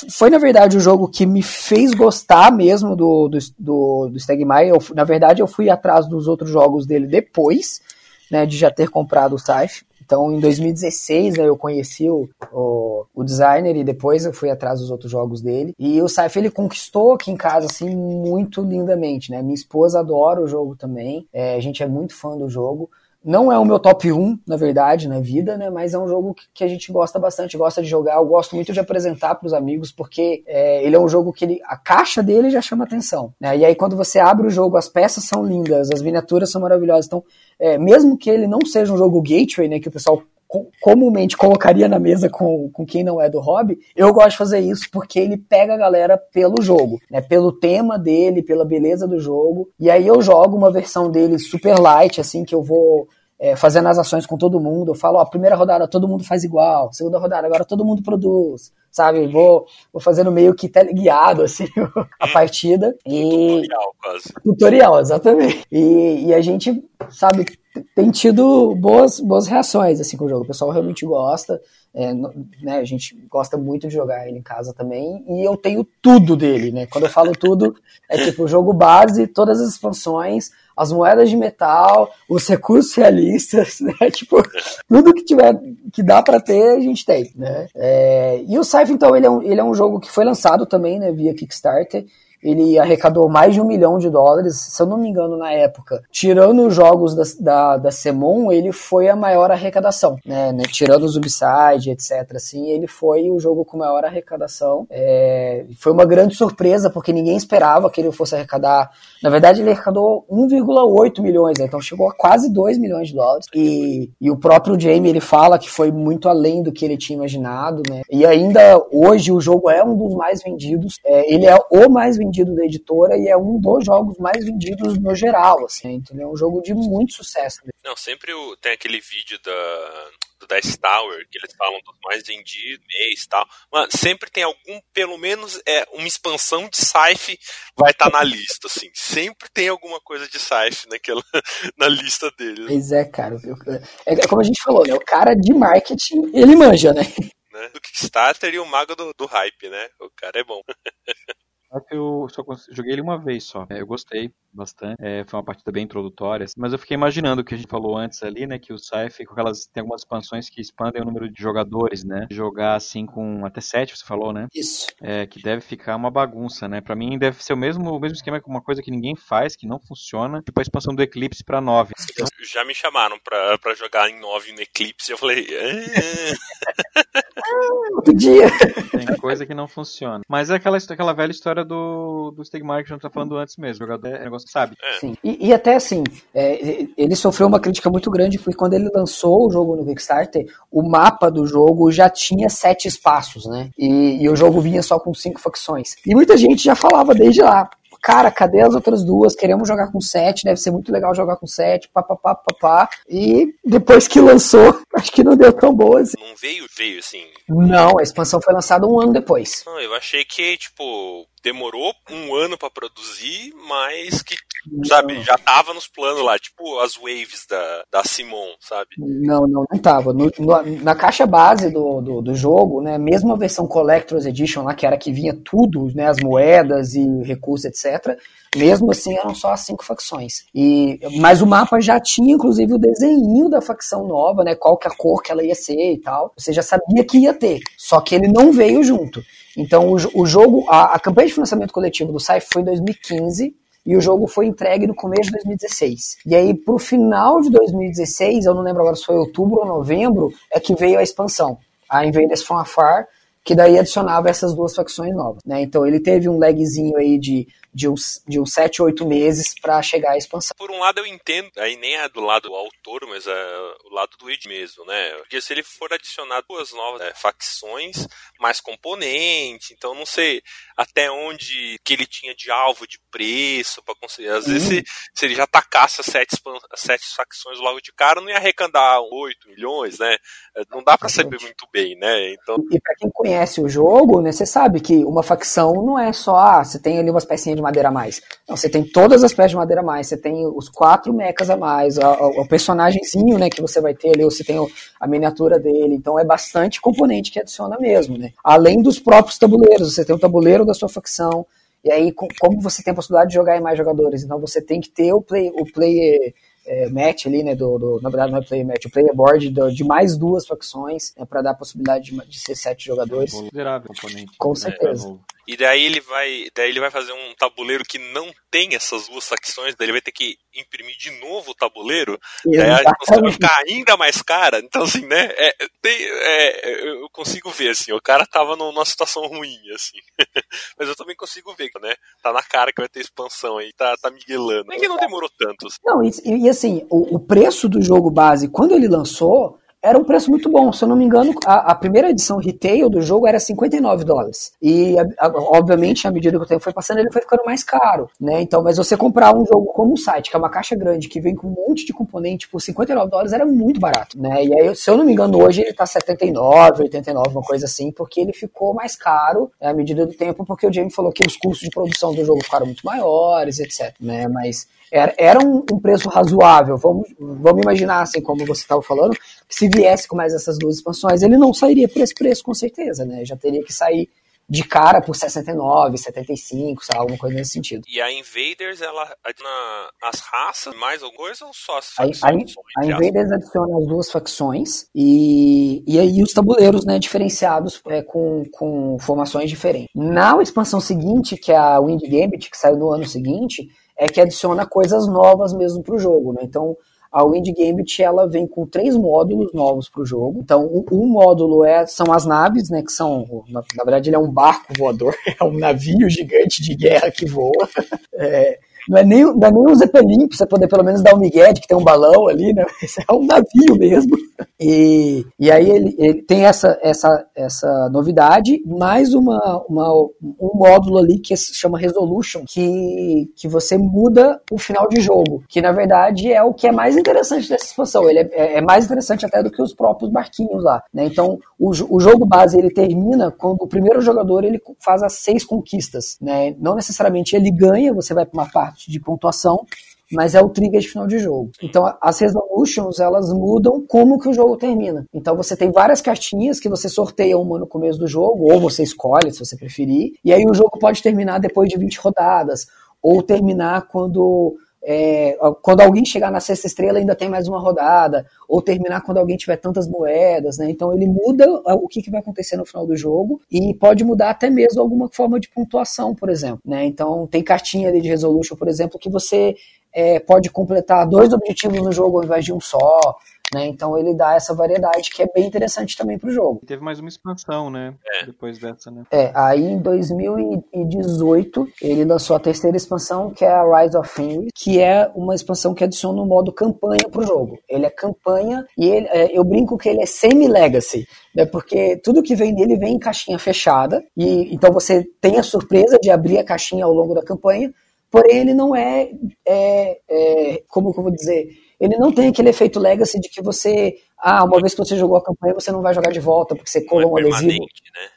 foi, na verdade, o jogo que me fez gostar mesmo do, do, do, do na verdade, eu fui atrás dos outros jogos dele depois, né, de já ter comprado o Scythe. Então, em 2016, né, eu conheci o, o, o, designer e depois eu fui atrás dos outros jogos dele. E o Saif, ele conquistou aqui em casa, assim, muito lindamente, né? Minha esposa adora o jogo também. É, a gente é muito fã do jogo. Não é o meu top 1, na verdade, na vida, né? Mas é um jogo que, a gente gosta bastante, gosta de jogar. Eu gosto muito de apresentar para os amigos, porque é, ele é um jogo que ele, a caixa dele já chama atenção. Né? E aí, quando você abre o jogo, as peças são lindas, as miniaturas são maravilhosas. Então, é, mesmo que ele não seja um jogo gateway, né? Que o pessoal comumente colocaria na mesa com, com quem não é do hobby, eu gosto de fazer isso porque ele pega a galera pelo jogo, né? Pelo tema dele, pela beleza do jogo. E aí eu jogo uma versão dele super light, assim, que eu vou é, fazendo as ações com todo mundo. Eu falo, ó, primeira rodada todo mundo faz igual, segunda rodada agora todo mundo produz, sabe? Vou, vou fazendo meio que teleguiado, assim, a partida. E... Tutorial, quase. Tutorial, exatamente. E, e a gente, sabe, tem tido boas, boas reações assim com o jogo. O pessoal realmente gosta. É, né, a gente gosta muito de jogar ele em casa também. E eu tenho tudo dele, né? Quando eu falo tudo, é tipo o jogo base, todas as expansões, as moedas de metal, os recursos realistas, né? Tipo, tudo que tiver que dá para ter, a gente tem, né? É, e o Scythe, então, ele é, um, ele é um jogo que foi lançado também, né, via Kickstarter ele arrecadou mais de um milhão de dólares, se eu não me engano, na época. Tirando os jogos da, da, da Semon, ele foi a maior arrecadação, né, né? Tirando os Ubisoft, etc. Assim, ele foi o jogo com maior arrecadação. É, foi uma grande surpresa, porque ninguém esperava que ele fosse arrecadar. Na verdade, ele arrecadou 1,8 milhões, né, então chegou a quase 2 milhões de dólares. E, e o próprio Jamie, ele fala que foi muito além do que ele tinha imaginado, né? E ainda hoje o jogo é um dos mais vendidos. É, ele é o mais vendido vendido da editora e é um dos jogos mais vendidos no geral, assim, entendeu? É um jogo de muito sucesso. Não, sempre o, tem aquele vídeo da, do Dice Tower, que eles falam dos mais vendidos, mês e tal. Mas sempre tem algum, pelo menos, é, uma expansão de sci vai estar tá na lista, assim. Sempre tem alguma coisa de sci naquela, na lista deles. Pois é, cara. É, é como a gente falou, né? O cara de marketing, ele manja, né? né? Do Kickstarter e o mago do, do hype, né? O cara é bom. Só que eu só joguei ele uma vez só. É, eu gostei bastante. É, foi uma partida bem introdutória. Assim. Mas eu fiquei imaginando o que a gente falou antes ali, né? Que o Scythe, com aquelas. Tem algumas expansões que expandem o número de jogadores, né? Jogar assim com até sete, você falou, né? Isso. É, que deve ficar uma bagunça, né? Pra mim deve ser o mesmo, o mesmo esquema com uma coisa que ninguém faz, que não funciona. Tipo a expansão do Eclipse pra nove. Então... Já me chamaram pra, pra jogar em nove no Eclipse. Eu falei. Ah. outro dia. Tem coisa que não funciona. Mas é aquela, aquela velha história do, do Stegmaier que a gente tá falando antes mesmo. O jogador é negócio que sabe. Sim. E, e, até assim, é, ele sofreu uma crítica muito grande, porque quando ele lançou o jogo no Kickstarter, o mapa do jogo já tinha sete espaços, né? E, e o jogo vinha só com cinco facções. E muita gente já falava desde lá, cara, cadê as outras duas? Queremos jogar com 7, deve ser muito legal jogar com 7, papapá, papá. E depois que lançou, acho que não deu tão boa assim. Não veio, veio assim. Não, a expansão foi lançada um ano depois. Não, eu achei que, tipo, demorou um ano para produzir, mas que. Sabe, já tava nos planos lá, tipo as waves da, da Simon, sabe? Não, não, não tava. No, no, na caixa base do, do, do, jogo, né, mesmo a versão Collector's Edition lá, que era que vinha tudo, né, as moedas e recursos, etc., mesmo assim eram só as cinco facções. E, mas o mapa já tinha, inclusive, o desenho da facção nova, né, qual que a cor que ela ia ser e tal. Você já sabia que ia ter, só que ele não veio junto. Então, o, o jogo, a, a, campanha de financiamento coletivo do SAIF foi em 2015 e o jogo foi entregue no começo de 2016. E aí, pro final de 2016, eu não lembro agora se foi outubro ou novembro, é que veio a expansão, a Invaders from Afar, que daí adicionava essas duas facções novas. Né? Então, ele teve um lagzinho aí de de uns, de uns 7, 8 meses para chegar à expansão. Por um lado eu entendo, aí nem é do lado do autor, mas é o lado do id mesmo, né? Porque se ele for adicionar duas novas é, facções, mais componente, então não sei até onde que ele tinha de alvo de preço para conseguir. Às vezes se, se, ele já tacasse as sete, as sete facções logo de cara, não ia arrecadar 8 milhões, né? É, não dá para saber muito bem, né? Então... E para quem conhece o jogo, né, você sabe que uma facção não é só, ah, você tem ali umas pecinhas de de madeira a mais. Não, você tem todas as peças de madeira a mais, você tem os quatro mechas a mais, o, o personagemzinho, né, que você vai ter ali, você tem a miniatura dele, então é bastante componente que adiciona mesmo, né. Além dos próprios tabuleiros, você tem o tabuleiro da sua facção, e aí como você tem a possibilidade de jogar em mais jogadores, então você tem que ter o play, o player é, match ali, né, do, do, na verdade não é player match, o player board do, de mais duas facções, né, para dar a possibilidade de, de, ser sete jogadores. Componente. Com certeza. É, e daí ele vai, daí ele vai fazer um tabuleiro que não tem essas duas facções, daí ele vai ter que imprimir de novo o tabuleiro, e daí a construção vai ficar ainda mais cara. Então, assim, né? É, tem, é, eu consigo ver, assim, o cara tava numa situação ruim, assim. Mas eu também consigo ver, né? Tá na cara que vai ter expansão aí, tá, tá miguelando. É que não demorou tanto. Assim. Não, e, e assim, o, o preço do jogo base, quando ele lançou, era um preço muito bom. Se eu não me engano, a, a, primeira edição retail do jogo era 59 dólares. E, a, a, obviamente, à medida que o tempo foi passando, ele foi ficando mais caro, né? Então, mas você comprar um jogo como um site, que é uma caixa grande, que vem com um monte de componente por 59 dólares, era muito barato, né? E aí, se eu não me engano, hoje ele tá 79, 89, uma coisa assim, porque ele ficou mais caro né, à medida do tempo, porque o Jamie falou que os custos de produção do jogo ficaram muito maiores, etc, né? Mas era, era um, um, preço razoável. Vamos, vamos imaginar, assim, como você estava falando, se viesse com mais essas duas expansões, ele não sairia por esse preço, com certeza, né? Já teria que sair de cara por 69, 75, sei lá, alguma coisa nesse sentido. E a Invaders, ela adiciona as raças, mais alguma coisa ou só as facções? A, a, a Invaders adiciona as duas facções e, e aí os tabuleiros, né, diferenciados é, com, com formações diferentes. Na expansão seguinte, que é a Wind Gambit, que saiu no ano seguinte, é que adiciona coisas novas mesmo para o jogo, né? Então, a Wind Gambit ela vem com três módulos novos para o jogo. Então, um, um, módulo é, são as naves, né? Que são, na, na, verdade, ele é um barco voador, é um navio gigante de guerra que voa. É, não é nem, não é nem um Zeppelin pra você poder pelo menos dar um migué que tem um balão ali, né? Esse é um navio mesmo. E, e aí ele, ele tem essa, essa, essa novidade, mais uma, uma, um módulo ali que se chama Resolution, que, que você muda o final de jogo, que na verdade é o que é mais interessante dessa expansão. Ele é, é mais interessante até do que os próprios barquinhos lá, né? Então, o, o jogo base ele termina quando o primeiro jogador ele faz as seis conquistas, né? Não necessariamente ele ganha, você vai para uma parte parte de pontuação, mas é o trigger de final de jogo. Então as resolutions elas mudam como que o jogo termina. Então você tem várias cartinhas que você sorteia uma no começo do jogo, ou você escolhe se você preferir, e aí o jogo pode terminar depois de 20 rodadas, ou terminar quando é, quando alguém chegar na sexta estrela ainda tem mais uma rodada, ou terminar quando alguém tiver tantas moedas, né? Então ele muda o que, que vai acontecer no final do jogo e pode mudar até mesmo alguma forma de pontuação, por exemplo, né? Então tem cartinha ali de resolution, por exemplo, que você é, pode completar dois objetivos no jogo ao invés de um só. Né? Então ele dá essa variedade que é bem interessante também pro jogo. Teve mais uma expansão, né? É. Depois dessa, né? É, aí em 2018 ele lançou a terceira expansão, que é a Rise of Fenris, que é uma expansão que adiciona um modo campanha pro jogo. Ele é campanha e ele, é, eu brinco que ele é semi-legacy, né? Porque tudo que vem nele vem em caixinha fechada e então você tem a surpresa de abrir a caixinha ao longo da campanha, porém ele não é, é, é como, como dizer, ele não tem aquele efeito legacy de que você, ah, uma vez que você jogou a campanha, você não vai jogar de volta porque você colou é um adesivo. Né?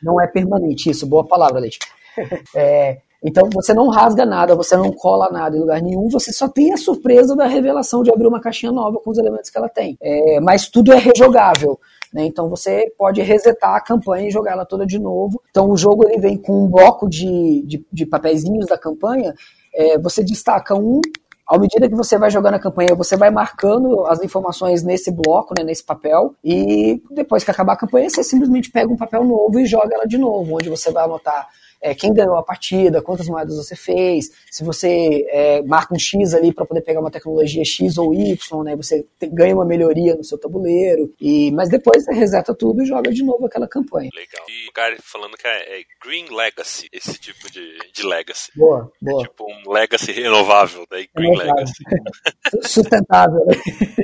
Não é permanente, isso, boa palavra, Leite. é, então você não rasga nada, você não cola nada em lugar nenhum, você só tem a surpresa da revelação de abrir uma caixinha nova com os elementos que ela tem. É, mas tudo é rejogável. Né? Então você pode resetar a campanha e jogar ela toda de novo. Então o jogo ele vem com um bloco de, de, de papeizinhos da campanha. É, você destaca um, à medida que você vai jogando a campanha, você vai marcando as informações nesse bloco, né, nesse papel, e depois que acabar a campanha, você simplesmente pega um papel novo e joga ela de novo, onde você vai anotar é, quem ganhou a partida, quantas moedas você fez, se você é, marca um X ali para poder pegar uma tecnologia X ou Y, né, você te, ganha uma melhoria no seu tabuleiro, e mas depois você reseta tudo e joga de novo aquela campanha. Legal. E o cara falando que é, é, Green Legacy, esse tipo de, de Legacy. Boa, boa. É tipo um Legacy renovável, daí Green Legacy. Sustentável, né?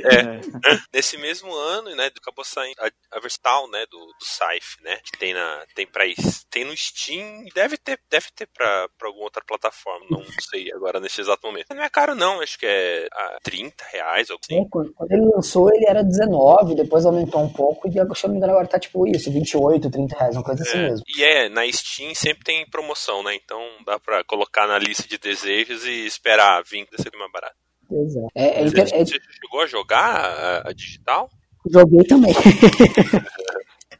É. Nesse mesmo ano, né, acabou saindo a, a versão, né, do, do Scythe, né, que tem, na, tem, pra, tem no Steam, deve deve ter, deve ter pra, pra alguma outra plataforma, não sei agora nesse exato momento. Não é caro não, acho que é ah, 30 reais ou assim. quando, quando ele lançou ele era 19, depois aumentou um pouco e se eu não me engano agora tá tipo isso, 28, 30 reais, uma coisa assim é, assim mesmo. E é, na Steam sempre tem promoção, né? Então dá pra colocar na lista de desejos e esperar vir ser mais barato. Exato. É, é. Você chegou a jogar a, a digital? Joguei também.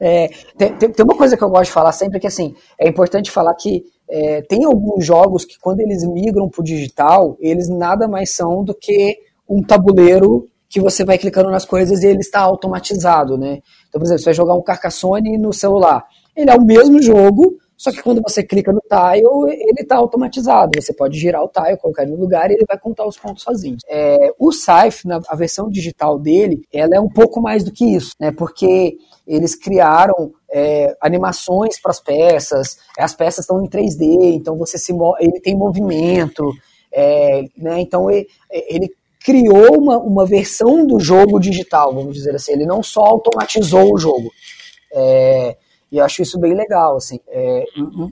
É, tem, tem, uma coisa que eu gosto de falar sempre que assim é importante falar que é, tem alguns jogos que quando eles migram para o digital, eles nada mais são do que um tabuleiro que você vai clicando nas coisas e ele está automatizado, né? Então, por exemplo, você vai jogar um Carcassonne no celular. Ele é o mesmo jogo, só que quando você clica no tile, ele está automatizado. Você pode girar o tile, colocar no lugar e ele vai contar os pontos sozinho. É, o Scythe, na, a versão digital dele, ela é um pouco mais do que isso, né? Porque eles criaram é, animações para as peças, as peças estão em 3D, então você se ele tem movimento, é, né? Então ele, ele criou uma, uma versão do jogo digital, vamos dizer assim. Ele não só automatizou o jogo. É, e eu acho isso bem legal, assim. É,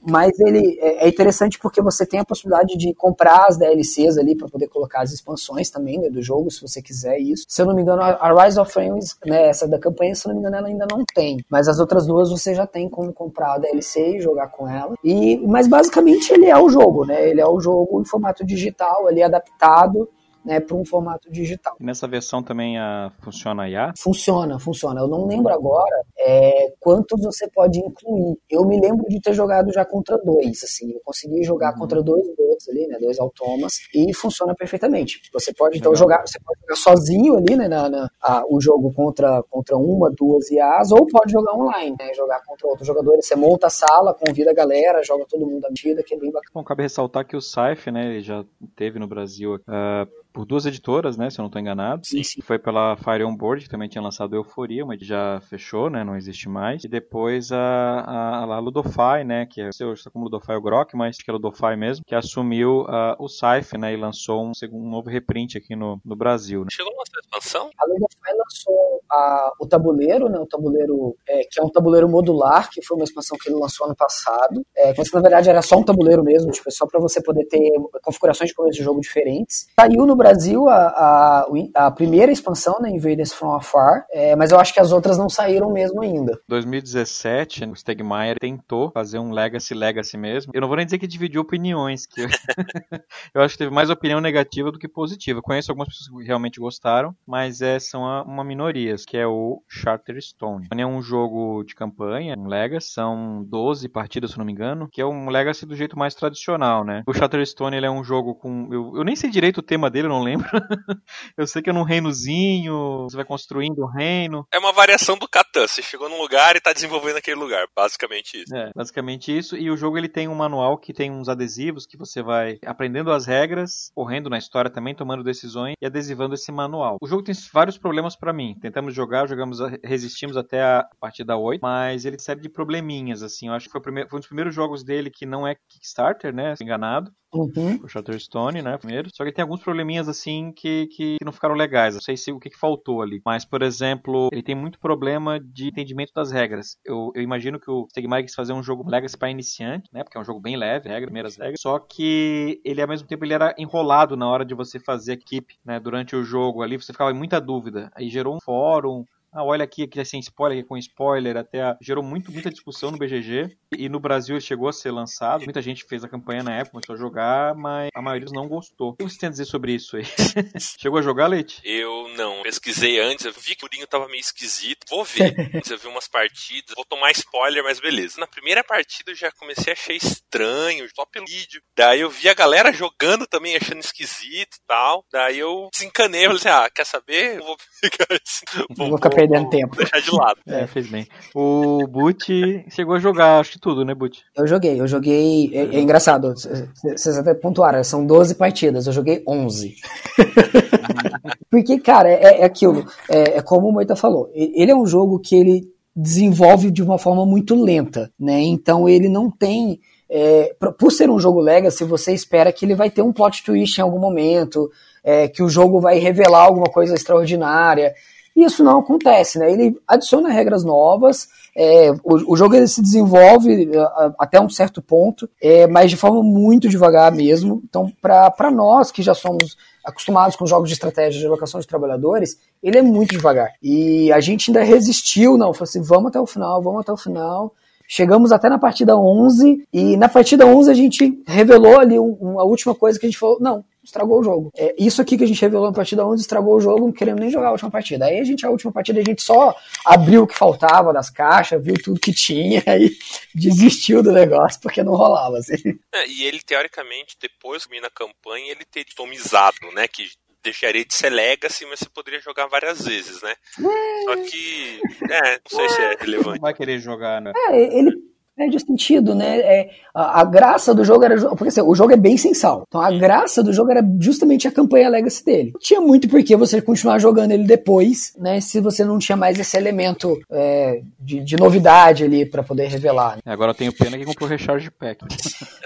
mas ele é, é interessante porque você tem a possibilidade de comprar as DLCs ali para poder colocar as expansões também né, do jogo, se você quiser isso. Se eu não me engano, a Rise of Frames, né, essa da campanha, se eu não me engano, ela ainda não tem. Mas as outras duas você já tem como comprar a DLC e jogar com ela. E, mas basicamente ele é o jogo, né? Ele é o jogo em formato digital, ali adaptado né, para um formato digital. E nessa versão também a, ah, funciona a IA? Funciona, funciona. Eu não lembro agora é, quantos você pode incluir. Eu me lembro de ter jogado já contra dois, assim, eu consegui jogar uhum. contra dois bots ali, né, dois automas, e funciona perfeitamente. Você pode então Legal. jogar, você pode jogar sozinho ali, né, na, na a, o jogo contra, contra uma, duas IAs, ou pode jogar online, né, jogar contra outros jogadores. Você monta a sala, convida a galera, joga todo mundo à medida, que é bem bacana. Bom, cabe ressaltar que o Scythe, né, ele já teve no Brasil uh, por duas editoras, né, se eu não estou enganado. Sim, sim. Foi pela Fire On Board, que também tinha lançado Euforia, mas já fechou, né, não existe mais. E depois a, a, a Ludofy, né, que é, eu sei como Ludofy é o Grok, mas que é Ludofy mesmo, que assumiu uh, o Scythe, né, e lançou um, um novo reprint aqui no, no Brasil. Né. Chegou a lançar a expansão? A Ludofy lançou a, o tabuleiro, né, o tabuleiro, é, que é um tabuleiro modular, que foi uma expansão que ele lançou ano passado. É, mas na verdade era só um tabuleiro mesmo, tipo, só para você poder ter configurações de começo de jogo diferentes. Saiu no Brasil a, a, a primeira expansão, né, Invaders from Afar, é, mas eu acho que as outras não saíram mesmo ainda. 2017, o Stegmaier tentou fazer um Legacy Legacy mesmo. Eu não vou nem dizer que dividiu opiniões, que eu, eu acho que teve mais opinião negativa do que positiva. conheço algumas pessoas que realmente gostaram, mas é, são uma minoria, que é o Charterstone. É um jogo de campanha, um Legacy, são 12 partidas, se não me engano, que é um Legacy do jeito mais tradicional, né? O Charterstone ele é um jogo com. Eu, eu nem sei direito o tema dele, eu não lembro. eu sei que é num reinozinho, você vai construindo um reino. É uma variação do Catan. Você chegou num lugar e tá desenvolvendo aquele lugar. Basicamente isso. É, basicamente isso. E o jogo ele tem um manual que tem uns adesivos que você vai aprendendo as regras, correndo na história também, tomando decisões e adesivando esse manual. O jogo tem vários problemas para mim. Tentamos jogar, jogamos, resistimos até a partida 8, mas ele série de probleminhas, assim. Eu acho que foi, primeiro, foi um dos primeiros jogos dele que não é Kickstarter, né? Enganado. Uhum. O Shutterstone, né? Primeiro. Só que tem alguns probleminhas assim que, que, que não ficaram legais. Não sei se o que, que, faltou ali. Mas, por exemplo, ele tem muito problema de entendimento das regras. Eu, eu imagino que o Stegmaier quis fazer um jogo Legacy para iniciante, né? Porque é um jogo bem leve, regra, primeiras regras. Só que ele, ao mesmo tempo, ele era enrolado na hora de você fazer equipe, né? Durante o jogo ali, você ficava em muita dúvida. Aí gerou um fórum, ah, olha aqui, aqui é sem spoiler, aqui com spoiler, até a... gerou muito, muita discussão no BGG. E no Brasil ele chegou a ser lançado. Muita gente fez a campanha na época, começou a jogar, mas a maioria não gostou. O que você tem a dizer sobre isso aí? chegou a jogar, Leite? Eu não. Pesquisei antes, eu vi que o Urinho tava meio esquisito. Vou ver. eu vi umas partidas, vou tomar spoiler, mas beleza. Na primeira partida eu já comecei a achar estranho, só pelo vídeo. Daí eu vi a galera jogando também, achando esquisito e tal. Daí eu desencanei, eu falei assim, ah, quer saber? Eu vou pegar esse... Vou, vou ficar perdendo tempo. Deixar de lado. É, fez bem. O Boot chegou a jogar, acho que tudo, né, Boot? Eu joguei, eu joguei. É, é engraçado, vocês até pontuaram, são 12 partidas, eu joguei 11. Porque, cara, é, é aquilo. É, é, como o Moita falou. Ele é um jogo que ele desenvolve de uma forma muito lenta, né? Então ele não tem. É, por ser um jogo Legacy, você espera que ele vai ter um plot twist em algum momento, é, que o jogo vai revelar alguma coisa extraordinária. E isso não acontece, né? Ele adiciona regras novas, é, o, o, jogo ele se desenvolve uh, até um certo ponto, é, mas de forma muito devagar mesmo. Então, para nós que já somos acostumados com jogos de estratégia de alocação de trabalhadores, ele é muito devagar. E a gente ainda resistiu, não, falou assim, vamos até o final, vamos até o final. Chegamos até na partida 11, e na partida 11 a gente revelou ali um, uma última coisa que a gente falou, não, estragou o jogo. É, isso aqui que a gente revelou na partida 11 estragou o jogo, não querendo nem jogar a última partida. Aí a gente, a última partida, a gente só abriu o que faltava das caixas, viu tudo que tinha e desistiu do negócio porque não rolava. Assim. É, e ele, teoricamente, depois que na campanha, ele ter tomizado, né? Que deixaria de ser Legacy, mas você poderia jogar várias vezes, né? É... Só que, é, não sei se é relevante. Não vai querer jogar, né? É, ele perde sentido, né? É, a, a, graça do jogo era. Porque assim, o jogo é bem sem sal. Então a graça do jogo era justamente a campanha Legacy dele. Não tinha muito por que você continuar jogando ele depois, né? Se você não tinha mais esse elemento é, de, de, novidade ali para poder revelar. Né? Agora eu tenho pena que comprou o Recharge Pack.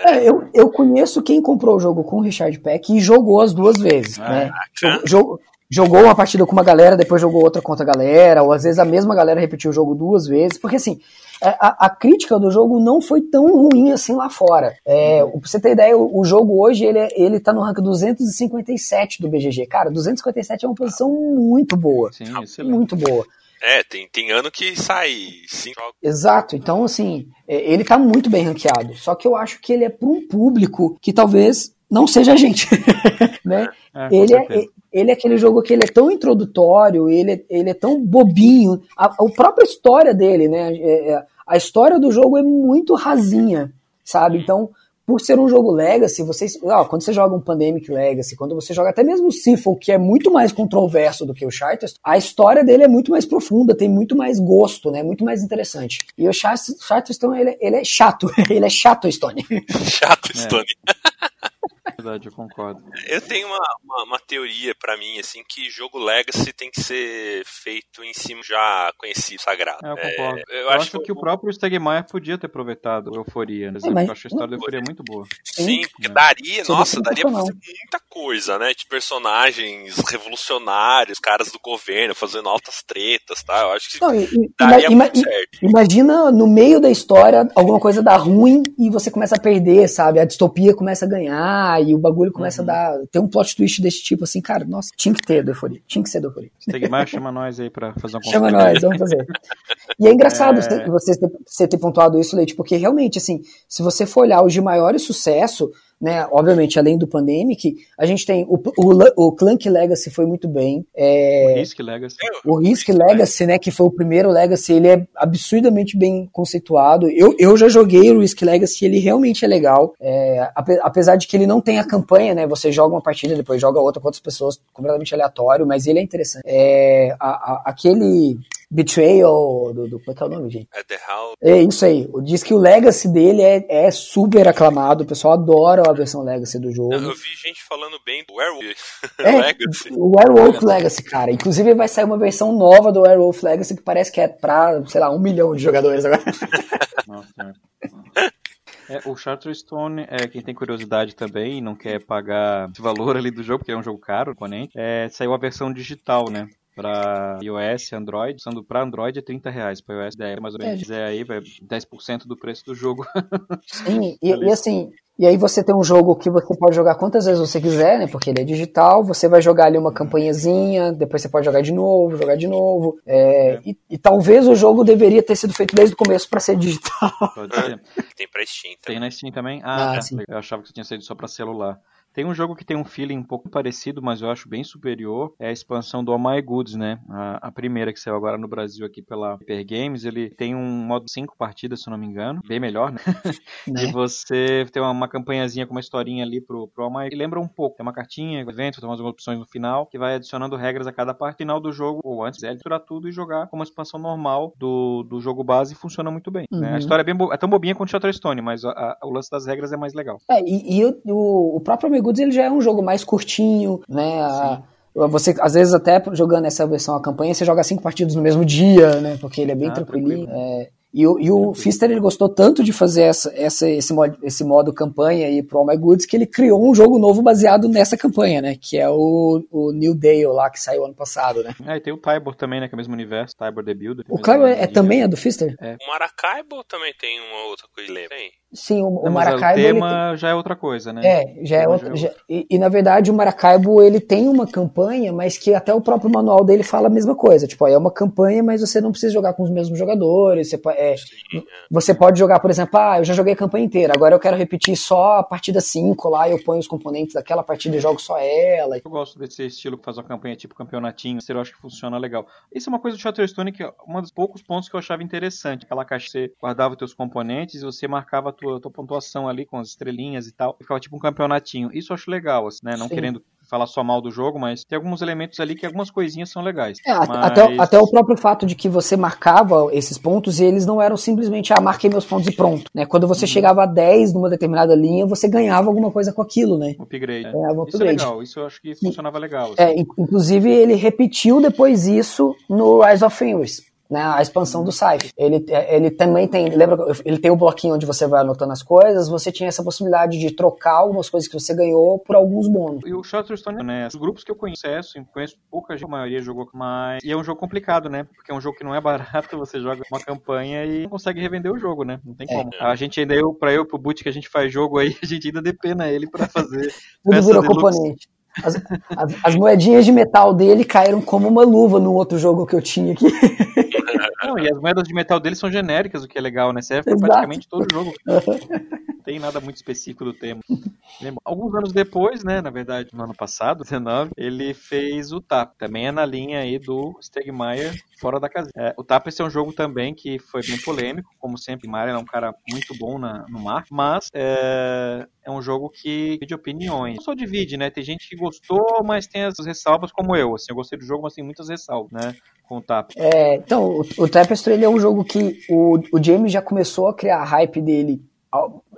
É, eu, eu conheço quem comprou o jogo com o Recharge Pack e jogou as duas vezes. Ah, né? Jogo, jogou uma partida com uma galera, depois jogou outra contra a galera, ou às vezes a mesma galera repetiu o jogo duas vezes, porque assim, é, a, a, crítica do jogo não foi tão ruim assim lá fora. É, pra você ter ideia, o, o, jogo hoje ele, é, ele tá no rank 257 do BGG. Cara, 257 é uma posição muito boa. Sim, muito boa. É, tem, tem ano que sai cinco jogos. Exato, então assim, é, ele tá muito bem ranqueado. Só que eu acho que ele é para um público que talvez não seja a gente. né? É, é ele, é, ele é aquele jogo que ele é tão introdutório, ele, ele é tão bobinho. A, a própria história dele, né? É, a história do jogo é muito rasinha, sabe? Então, por ser um jogo Legacy, vocês, ó, quando você joga um Pandemic Legacy, quando você joga até mesmo o Sifo, que é muito mais controverso do que o Charterstone, a história dele é muito mais profunda, tem muito mais gosto, né? Muito mais interessante. E o Charterstone, ele, ele é chato. ele é chato, Stone. Chato, Stone. É. Verdade, eu concordo. Eu tenho uma, uma, uma teoria para mim, assim, que jogo Legacy tem que ser feito em cima já conhecido, sagrado. É, eu concordo. É, eu, eu, acho, que, que o próprio Stegmaier podia ter aproveitado o Euforia, né? É, eu acho a história do Euforia muito boa. Sim, porque daria, nossa, daria pra fazer muita coisa, né? De personagens revolucionários, caras do governo fazendo altas tretas, tá? Eu acho que Não, daria ima, muito certo. Imagina no meio da história alguma coisa dar ruim e você começa a perder, sabe? A distopia começa a ganhar e o bagulho começa uhum. a dar. Tem um plot twist desse tipo, assim, cara, nossa, tinha que ter do Euforia. Tinha que ser do Euforia. Stegmar, chama nós aí pra fazer um Chama nós, vamos fazer. E é engraçado é... você, ter, você ter pontuado isso, Leite, porque realmente, assim, se você for olhar os de maior sucesso, né? Obviamente, além do Pandemic, a gente tem o, o, o Clank Legacy foi muito bem. É, o Risk Legacy. O Risk Legacy, né? Que foi o primeiro Legacy, ele é absurdamente bem conceituado. Eu, eu já joguei o Risk Legacy, ele realmente é legal. É, apesar de que ele não tem a campanha, né? Você joga uma partida, depois joga outra com outras pessoas, completamente aleatório, mas ele é interessante. É, a, a, aquele Betrayal, do, do, como é que é o nome, gente? É The House. É isso aí. Diz que o Legacy dele é, é super aclamado, o pessoal adora a versão Legacy do jogo. Eu vi gente falando bem do Werewolf é, Legacy. O Werewolf Legacy, cara. Inclusive vai sair uma versão nova do Werewolf Legacy que parece que é pra, sei lá, um milhão de jogadores agora. Nossa, é, o Charterstone, é, quem tem curiosidade também e não quer pagar esse valor ali do jogo, porque é um jogo caro, componente, é, saiu a versão digital, né? Para iOS, Android, sendo para Android é 30 reais, para iOS 10, mais ou menos. Se quiser aí, vai 10% do preço do jogo. Sim, e, e, assim, e aí você tem um jogo que você pode jogar quantas vezes você quiser, né? Porque ele é digital, você vai jogar ali uma campanhazinha, depois você pode jogar de novo, jogar de novo. É, é. E, e, talvez o jogo deveria ter sido feito desde o começo para ser digital. Pode ser. Tem pra Steam também. Tem na Steam também? Ah, ah é. eu achava que tinha saído só pra celular. Tem um jogo que tem um feeling um pouco parecido, mas eu acho bem superior. É a expansão do All My Goods, né? A, a primeira que saiu agora no Brasil aqui pela Hyper Games. Ele tem um modo 5 partidas, se eu não me engano. Bem melhor, né? né? E você tem uma, uma campanhazinha com uma historinha ali pro, pro All My que lembra um pouco. Tem uma cartinha, evento, tem umas opções no final, que vai adicionando regras a cada parte. Final do jogo, ou antes, é misturar tudo e jogar como uma expansão normal do, do jogo base e funciona muito bem. Uhum. Né? A uhum. história é, bem é tão bobinha quanto Shutterstone, mas a, a, o lance das regras é mais legal. É, e, e o, o próprio Goods ele já é um jogo mais curtinho, né? A, você, às vezes, até jogando essa versão, a campanha, você joga cinco partidas no mesmo dia, né? Porque ele é bem ah, tranquilinho. É, e, o, e o Fister ele gostou tanto de fazer essa, essa, esse, modo, esse modo campanha aí pro All My Goods que ele criou um jogo novo baseado nessa campanha, né? Que é o, o New Dale lá, que saiu ano passado, né? É, e tem o Tybor também, né? Que é o mesmo universo, Tybor The Builder. O Tybor é, é, também é do Fister? É. O Maracaibo também tem uma outra coisa, tem? Sim, o, o Maracaibo. o tema tem... já é outra coisa, né? É, já é outra. Já... E, e, na verdade o Maracaibo ele tem uma campanha, mas que até o próprio manual dele fala a mesma coisa. Tipo, é uma campanha, mas você não precisa jogar com os mesmos jogadores. Você, é, Sim, é. você pode jogar, por exemplo, ah, eu já joguei a campanha inteira, agora eu quero repetir só a partida 5 lá, eu ponho os componentes daquela partida e jogo só ela. Eu gosto desse estilo que faz uma campanha tipo campeonatinho, eu acho que funciona legal. Isso é uma coisa do Shutterstone que é um dos poucos pontos que eu achava interessante. Aquela caixa você guardava os teus componentes e você marcava a tua, tua pontuação ali com as estrelinhas e tal. Ficava tipo um campeonatinho. Isso eu acho legal, assim, né? Não Sim. querendo falar só mal do jogo, mas tem alguns elementos ali que algumas coisinhas são legais. É, mas... até, até o próprio fato de que você marcava esses pontos e eles não eram simplesmente, ah, marquei meus pontos e pronto. Né? Quando você uhum. chegava a 10 numa determinada linha, você ganhava alguma coisa com aquilo, né? Upgrade. É, um upgrade. Isso é legal, isso eu acho que funcionava legal. Assim. É, inclusive ele repetiu depois isso no Rise of Fenris né, a expansão do site. Ele, ele também tem, lembra, ele tem o um bloquinho onde você vai anotando as coisas, você tinha essa possibilidade de trocar algumas coisas que você ganhou por alguns bônus. E o Shutterstone, né, os grupos que eu conheço, conheço pouca gente, a maioria jogou mais, e é um jogo complicado, né, porque é um jogo que não é barato, você joga uma campanha e não consegue revender o jogo, né, não tem é. como. A gente ainda, eu, pra eu, pro Boot que a gente faz jogo aí, a gente ainda depena ele pra fazer Tudo virou componente. As, as, as, moedinhas de metal dele caíram como uma luva no outro jogo que eu tinha aqui. Não, e as moedas de metal dele são genéricas, o que é legal, né? Serve pra praticamente todo jogo. Não tem nada muito específico do tema. Alguns anos depois, né? Na verdade, no ano passado, 19, ele fez o TAP. Também é na linha aí do Stegmaier fora da casa. É, o TAP é um jogo também que foi bem polêmico, como sempre. Mario é um cara muito bom na, no mar, mas é, é um jogo que divide opiniões. Não só divide, né? Tem gente que gostou, mas tem as ressalvas, como eu. Assim, eu gostei do jogo, mas tem muitas ressalvas, né? Com o TAP. É, então, o, o Tapestry ele é um jogo que o, o James já começou a criar a hype dele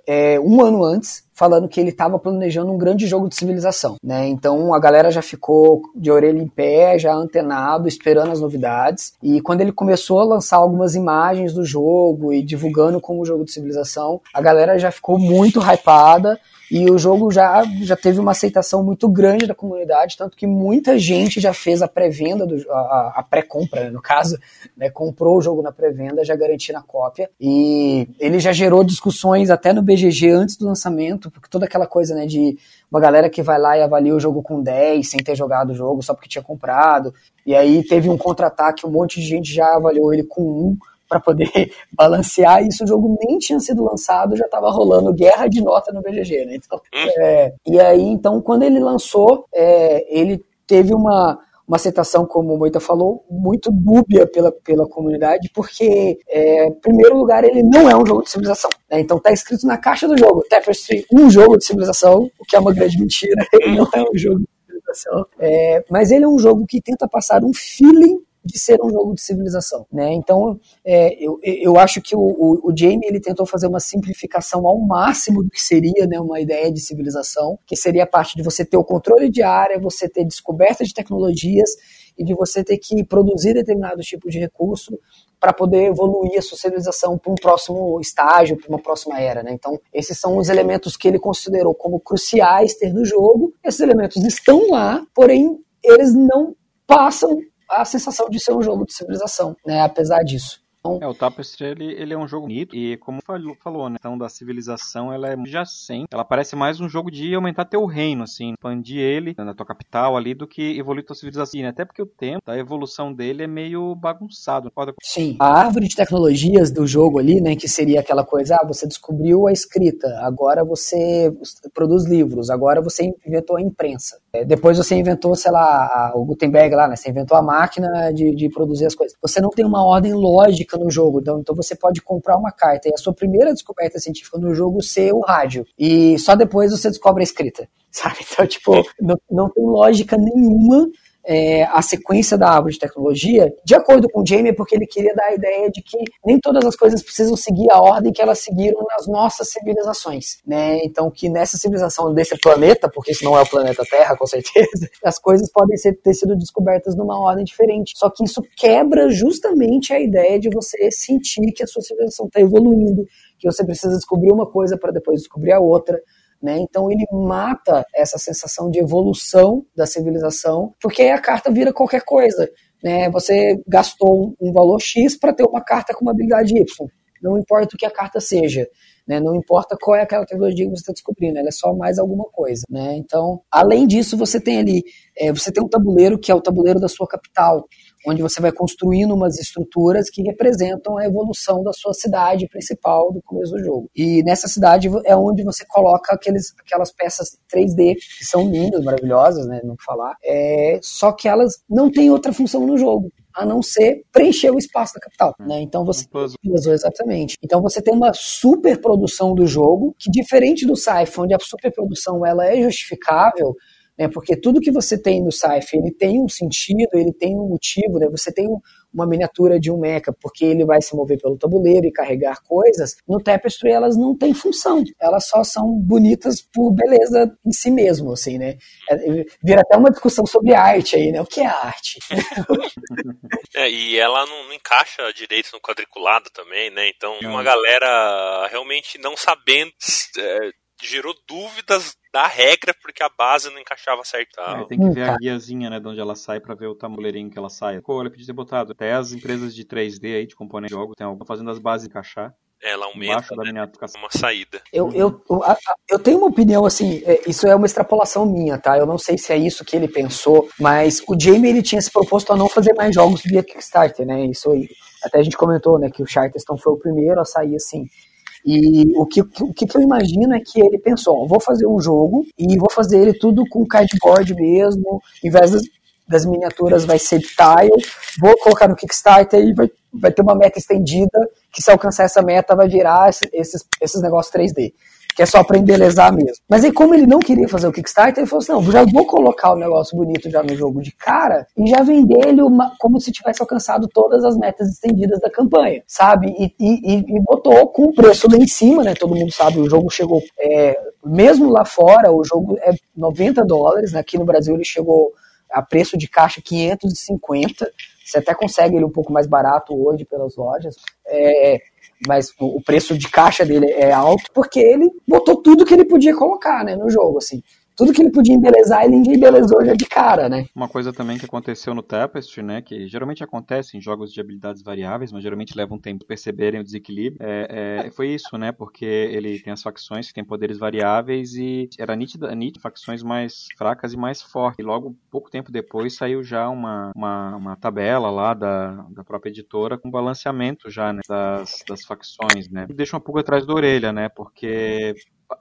é, um ano antes, falando que ele estava planejando um grande jogo de civilização, né? Então a galera já ficou de orelha em pé, já antenado, esperando as novidades. E quando ele começou a lançar algumas imagens do jogo e divulgando como jogo de civilização, a galera já ficou muito hypada e o jogo já, já teve uma aceitação muito grande da comunidade, tanto que muita gente já fez a pré-venda, a, a pré-compra, né, no caso, né, comprou o jogo na pré-venda, já garantindo a cópia. E ele já gerou discussões até no BGG antes do lançamento, porque toda aquela coisa né, de uma galera que vai lá e avalia o jogo com 10 sem ter jogado o jogo, só porque tinha comprado. E aí teve um contra-ataque, um monte de gente já avaliou ele com 1 para poder balancear. Isso o jogo nem tinha sido lançado, já estava rolando guerra de nota no BGG, né? Então, hum. é, e aí, então, quando ele lançou, é, ele teve uma uma aceitação, como o Moita falou, muito dúbia pela, pela comunidade, porque, é, em primeiro lugar, ele não é um jogo de civilização. Né? Então está escrito na caixa do jogo, Tapestry, um jogo de civilização, o que é uma grande mentira, ele não é um jogo de civilização. É, mas ele é um jogo que tenta passar um feeling de ser um jogo de civilização, né? Então, é, eu, eu acho que o, o, o, Jamie ele tentou fazer uma simplificação ao máximo do que seria, né, uma ideia de civilização, que seria a parte de você ter o controle de área, você ter descoberta de tecnologias e de você ter que produzir determinado tipo de recurso para poder evoluir a civilização para um próximo estágio, para uma próxima era. Né? Então, esses são os elementos que ele considerou como cruciais ter no jogo. Esses elementos estão lá, porém, eles não passam a sensação de ser um jogo de civilização, né? apesar disso. Então, é, o Tapestry ele, ele é um jogo bonito e como falou, falou né, então da civilização ela é adjacente, ela parece mais um jogo de aumentar teu reino, assim, expandir ele na tua capital ali do que evoluir tua civilização, né? até porque o tempo da evolução dele é meio bagunçado. Sim, a árvore de tecnologias do jogo ali, né, que seria aquela coisa, ah, você descobriu a escrita, agora você produz livros, agora você inventou a imprensa, é, depois você inventou, sei lá, o Gutenberg lá, né, você inventou a máquina de, de produzir as coisas. Você não tem uma ordem lógica no jogo. Então, então você pode comprar uma carta e a sua primeira descoberta científica no jogo ser o rádio. E só depois você descobre a escrita. Sabe? Então, tipo, não, não tem lógica nenhuma é, a sequência da árvore de tecnologia, de acordo com o Jamie, porque ele queria dar a ideia de que nem todas as coisas precisam seguir a ordem que elas seguiram nas nossas civilizações, né? Então que nessa civilização desse planeta, porque isso não é o planeta Terra, com certeza, as coisas podem ser, ter sido descobertas numa ordem diferente. Só que isso quebra justamente a ideia de você sentir que a sua civilização está evoluindo, que você precisa descobrir uma coisa para depois descobrir a outra, né? Então ele mata essa sensação de evolução da civilização, porque a carta vira qualquer coisa. Né? Você gastou um valor X para ter uma carta com uma habilidade Y. Não importa o que a carta seja. Né? Não importa qual é aquela tecnologia que você está descobrindo, ela é só mais alguma coisa. Né? Então, além disso, você tem ali, é, você tem um tabuleiro que é o tabuleiro da sua capital, onde você vai construindo umas estruturas que representam a evolução da sua cidade principal do começo do jogo. E nessa cidade é onde você coloca aqueles, aquelas peças 3D que são lindas, maravilhosas, né, não falar. É, só que elas não têm outra função no jogo a não ser preencher o espaço da capital, né? Então você exatamente. Então você tem uma superprodução do jogo que diferente do Sci-Fi, onde a superprodução ela é justificável, né? Porque tudo que você tem no Sci-Fi, ele tem um sentido, ele tem um motivo, né? Você tem um, uma miniatura de um mecha porque ele vai se mover pelo tabuleiro e carregar coisas. No Tapestry elas não têm função, elas só são bonitas por beleza em si mesmo, assim, né? É, vira até uma discussão sobre arte aí, né? O que é arte? é, e ela não, não, encaixa direito no quadriculado também, né? Então, uma galera realmente não sabendo é, gerou dúvidas da regra porque a base não encaixava certo. É, tem que ver a guiazinha, né, de onde ela sai para ver o tabuleirinho que ela sai. Pô, olha, podia ter botado. Até as empresas de 3D aí, de componente de jogo, tem alguma fazendo as bases encaixar. Ela aumenta né, uma saída. Eu, eu, eu tenho uma opinião assim, é, isso é uma extrapolação minha, tá? Eu não sei se é isso que ele pensou, mas o Jamie ele tinha se proposto a não fazer mais jogos via Kickstarter, né? Isso aí. Até a gente comentou, né, que o Charterstone foi o primeiro a sair assim. E o que, o que eu imagino é que ele pensou: vou fazer um jogo e vou fazer ele tudo com cardboard mesmo, em vez das, das miniaturas vai ser tile, vou colocar no Kickstarter e vai, vai ter uma meta estendida, que se alcançar essa meta vai virar esses, esses negócios 3D que é só para embelezar mesmo. Mas aí, como ele não queria fazer o Kickstarter, ele falou assim: não, já vou colocar o negócio bonito já no jogo de cara e já vender ele uma, como se tivesse alcançado todas as metas estendidas da campanha, sabe? E, e, e botou com o preço lá em cima, né? Todo mundo sabe, o jogo chegou, é, mesmo lá fora, o jogo é 90 dólares, né? aqui no Brasil ele chegou a preço de caixa 550. Você até consegue ele um pouco mais barato hoje pelas lojas. É, mas o preço de caixa dele é alto porque ele botou tudo que ele podia colocar, né, no jogo, assim tudo que ele podia embelezar, ele embelezou já de cara, né? Uma coisa também que aconteceu no Tapestry, né, que geralmente acontece em jogos de habilidades variáveis, mas geralmente leva um tempo perceberem o desequilíbrio, é, é, foi isso, né, porque ele tem as facções que têm poderes variáveis e era nítida, nítida facções mais fracas e mais fortes. E logo, pouco tempo depois, saiu já uma, uma, uma tabela lá da, da própria editora com balanceamento já, né, das, das facções, né. E deixa uma pulga atrás da orelha, né, porque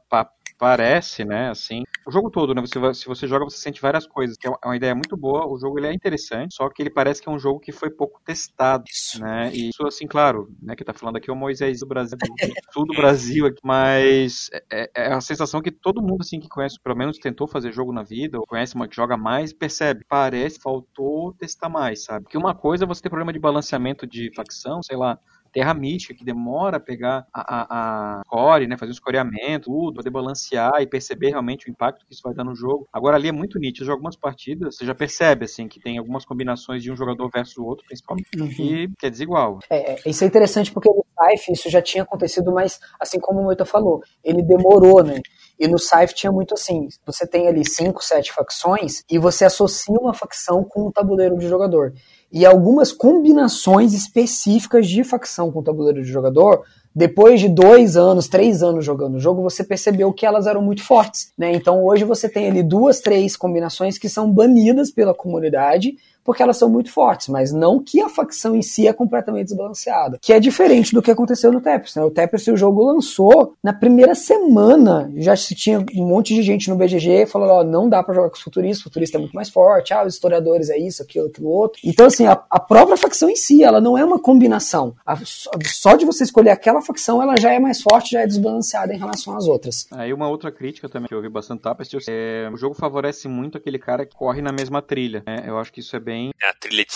pa parece, né, assim, o jogo todo, né? Você, se você joga, você sente várias coisas, que é uma ideia muito boa. O jogo ele é interessante, só que ele parece que é um jogo que foi pouco testado, né? E isso, assim, claro, né? Que tá falando aqui é o Moisés do Brasil, do sul do Brasil, aqui, mas é, é, a sensação que todo mundo, assim, que conhece, pelo menos tentou fazer jogo na vida, ou conhece uma que joga mais, percebe, parece faltou testar mais, sabe? Que uma coisa é você ter problema de balanceamento de facção, sei lá, Terra Mística, que demora a pegar a, a, a core, né, fazer o escoreamento, tudo, poder balancear e perceber realmente o impacto que isso vai dar no jogo. Agora ali é muito nítido, algumas partidas, você já percebe, assim, que tem algumas combinações de um jogador versus o outro, principalmente, uhum. que, que é desigual. É, é, isso é interessante porque no Scythe isso já tinha acontecido, mas assim como o Moita falou, ele demorou, né? E no Scythe tinha muito assim, você tem ali cinco, sete facções e você associa uma facção com um tabuleiro de jogador e algumas combinações específicas de facção com o tabuleiro de jogador depois de dois anos, três anos jogando o jogo, você percebeu que elas eram muito fortes, né? Então hoje você tem ali duas, três combinações que são banidas pela comunidade porque elas são muito fortes, mas não que a facção em si é completamente desbalanceada. Que é diferente do que aconteceu no Tepes. Né? O Tepes, o jogo lançou na primeira semana, já se tinha um monte de gente no BGG falando, ó, não dá para jogar com os futuristas, o futurista é muito mais forte, ah, os historiadores é isso, aquilo, aquilo outro. Então, assim, a, a própria facção em si, ela não é uma combinação. A, só de você escolher aquela facção, ela já é mais forte, já é desbalanceada em relação às outras. Aí uma outra crítica também que eu ouvi bastante Tapestry, é, o jogo favorece muito aquele cara que corre na mesma trilha. Né? Eu acho que isso é bem bem. É a trilha de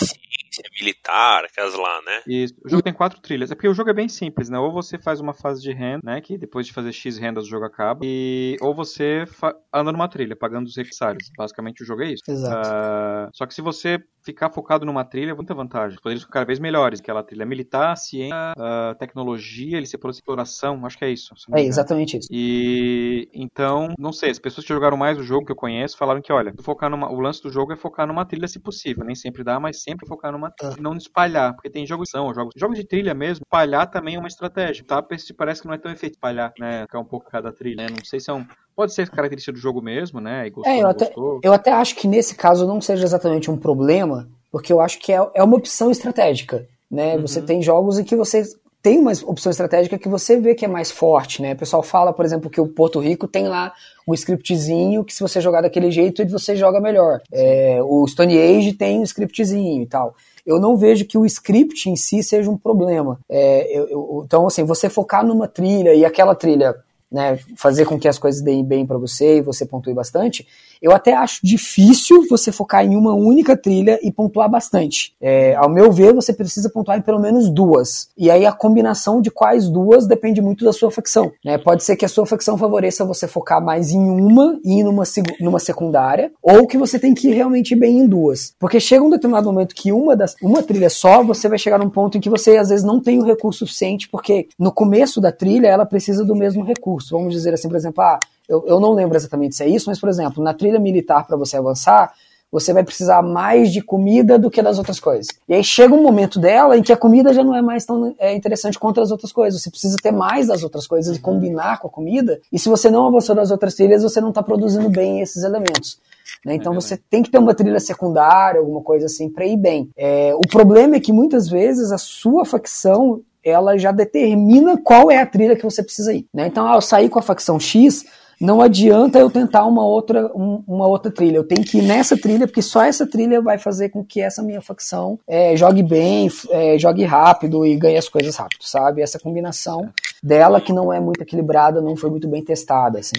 ciência militar, aquelas lá, né? Isso. O jogo tem quatro trilhas. É porque o jogo é bem simples, né? Ou você faz uma fase de renda, né? Que depois de fazer X rendas o jogo acaba. E... Ou você anda numa trilha, pagando os recursários. Basicamente o jogo é isso. Exato. Uh... Só que se você ficar focado numa trilha, muita vantagem. Poderes cada vez melhores. Aquela trilha militar, ciência, uh, tecnologia, ele se por exploração. Acho que é isso. É exatamente isso. E então, não sei, as pessoas que jogaram mais o jogo que eu conheço falaram que, olha, focar numa... o lance do jogo é focar numa trilha se possível. Nem sempre dá, mas sempre focar numa trilha. Ah. Não espalhar, porque tem jogos são jogos, jogos de trilha mesmo. Espalhar também é uma estratégia. Tá? Parece que não é tão efeito espalhar, né? Ficar um pouco cada trilha. Né? Não sei se é um. Pode ser característica do jogo mesmo, né? Gostou, é, eu até, eu até acho que nesse caso não seja exatamente um problema, porque eu acho que é, é uma opção estratégica. Né? Uhum. Você tem jogos em que você tem uma opção estratégica que você vê que é mais forte, né? O pessoal fala, por exemplo, que o Porto Rico tem lá um scriptzinho que se você jogar daquele jeito, você joga melhor. É, o Stone Age tem um scriptzinho e tal. Eu não vejo que o script em si seja um problema. É, eu, eu, então, assim, você focar numa trilha e aquela trilha né, fazer com que as coisas deem bem para você e você pontue bastante, eu até acho difícil você focar em uma única trilha e pontuar bastante. É, ao meu ver, você precisa pontuar em pelo menos duas. E aí a combinação de quais duas depende muito da sua facção. Né? Pode ser que a sua facção favoreça você focar mais em uma e numa, numa secundária, ou que você tem que ir realmente bem em duas. Porque chega um determinado momento que uma, das, uma trilha só, você vai chegar num ponto em que você às vezes não tem o recurso suficiente, porque no começo da trilha ela precisa do mesmo recurso. Vamos dizer assim, por exemplo, ah, eu, eu não lembro exatamente se é isso, mas, por exemplo, na trilha militar, para você avançar, você vai precisar mais de comida do que das outras coisas. E aí chega um momento dela em que a comida já não é mais tão é, interessante quanto as outras coisas. Você precisa ter mais das outras coisas e combinar com a comida. E se você não avançou nas outras trilhas, você não está produzindo bem esses elementos. Né? Então é você tem que ter uma trilha secundária, alguma coisa assim, para ir bem. É, o problema é que muitas vezes a sua facção ela já determina qual é a trilha que você precisa ir. Né? Então, ao sair com a facção X, não adianta eu tentar uma outra, um, uma outra trilha. Eu tenho que ir nessa trilha, porque só essa trilha vai fazer com que essa minha facção é, jogue bem, é, jogue rápido e ganhe as coisas rápido, sabe? Essa combinação dela, que não é muito equilibrada, não foi muito bem testada, assim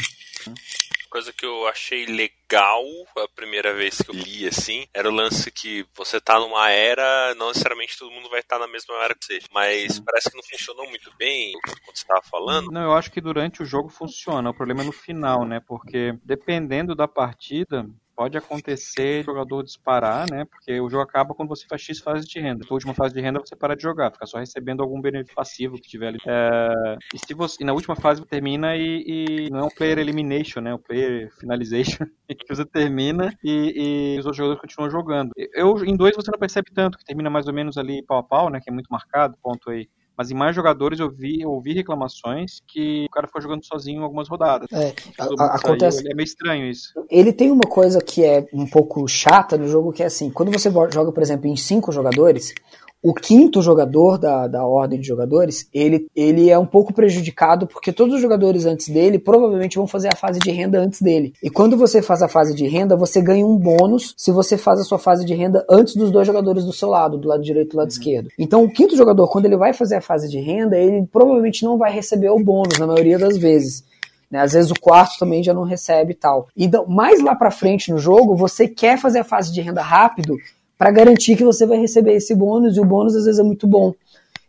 coisa que eu achei legal a primeira vez que eu li, assim, era o lance que você tá numa era, não necessariamente todo mundo vai estar tá na mesma era que você, mas parece que não funcionou muito bem quando você tava falando. Não, eu acho que durante o jogo funciona, o problema é no final, né, porque dependendo da partida, pode acontecer o jogador disparar, né? Porque o jogo acaba quando você faz X fase de renda. Na última fase de renda você para de jogar, fica só recebendo algum benefício passivo que tiver ali. É, e, se você, e na última fase termina e, e, não é um player elimination, né? O um player finalization que você termina e, e, os outros jogadores continuam jogando. Eu, em dois você não percebe tanto, que termina mais ou menos ali pau a pau, né? Que é muito marcado, ponto aí mas em mais jogadores eu vi, eu ouvi reclamações que o cara ficou jogando sozinho algumas rodadas. É, a, acontece. é meio estranho isso. Ele tem uma coisa que é um pouco chata no jogo, que é assim, quando você joga, por exemplo, em cinco jogadores, o quinto jogador da, da ordem de jogadores, ele, ele é um pouco prejudicado porque todos os jogadores antes dele provavelmente vão fazer a fase de renda antes dele. E quando você faz a fase de renda, você ganha um bônus se você faz a sua fase de renda antes dos dois jogadores do seu lado, do lado direito e do lado uhum. esquerdo. Então, o quinto jogador, quando ele vai fazer a fase de renda, ele provavelmente não vai receber o bônus na maioria das vezes. Né? Às vezes o quarto também já não recebe e tal. Então, mais lá para frente no jogo, você quer fazer a fase de renda rápido para garantir que você vai receber esse bônus, e o bônus às vezes é muito bom.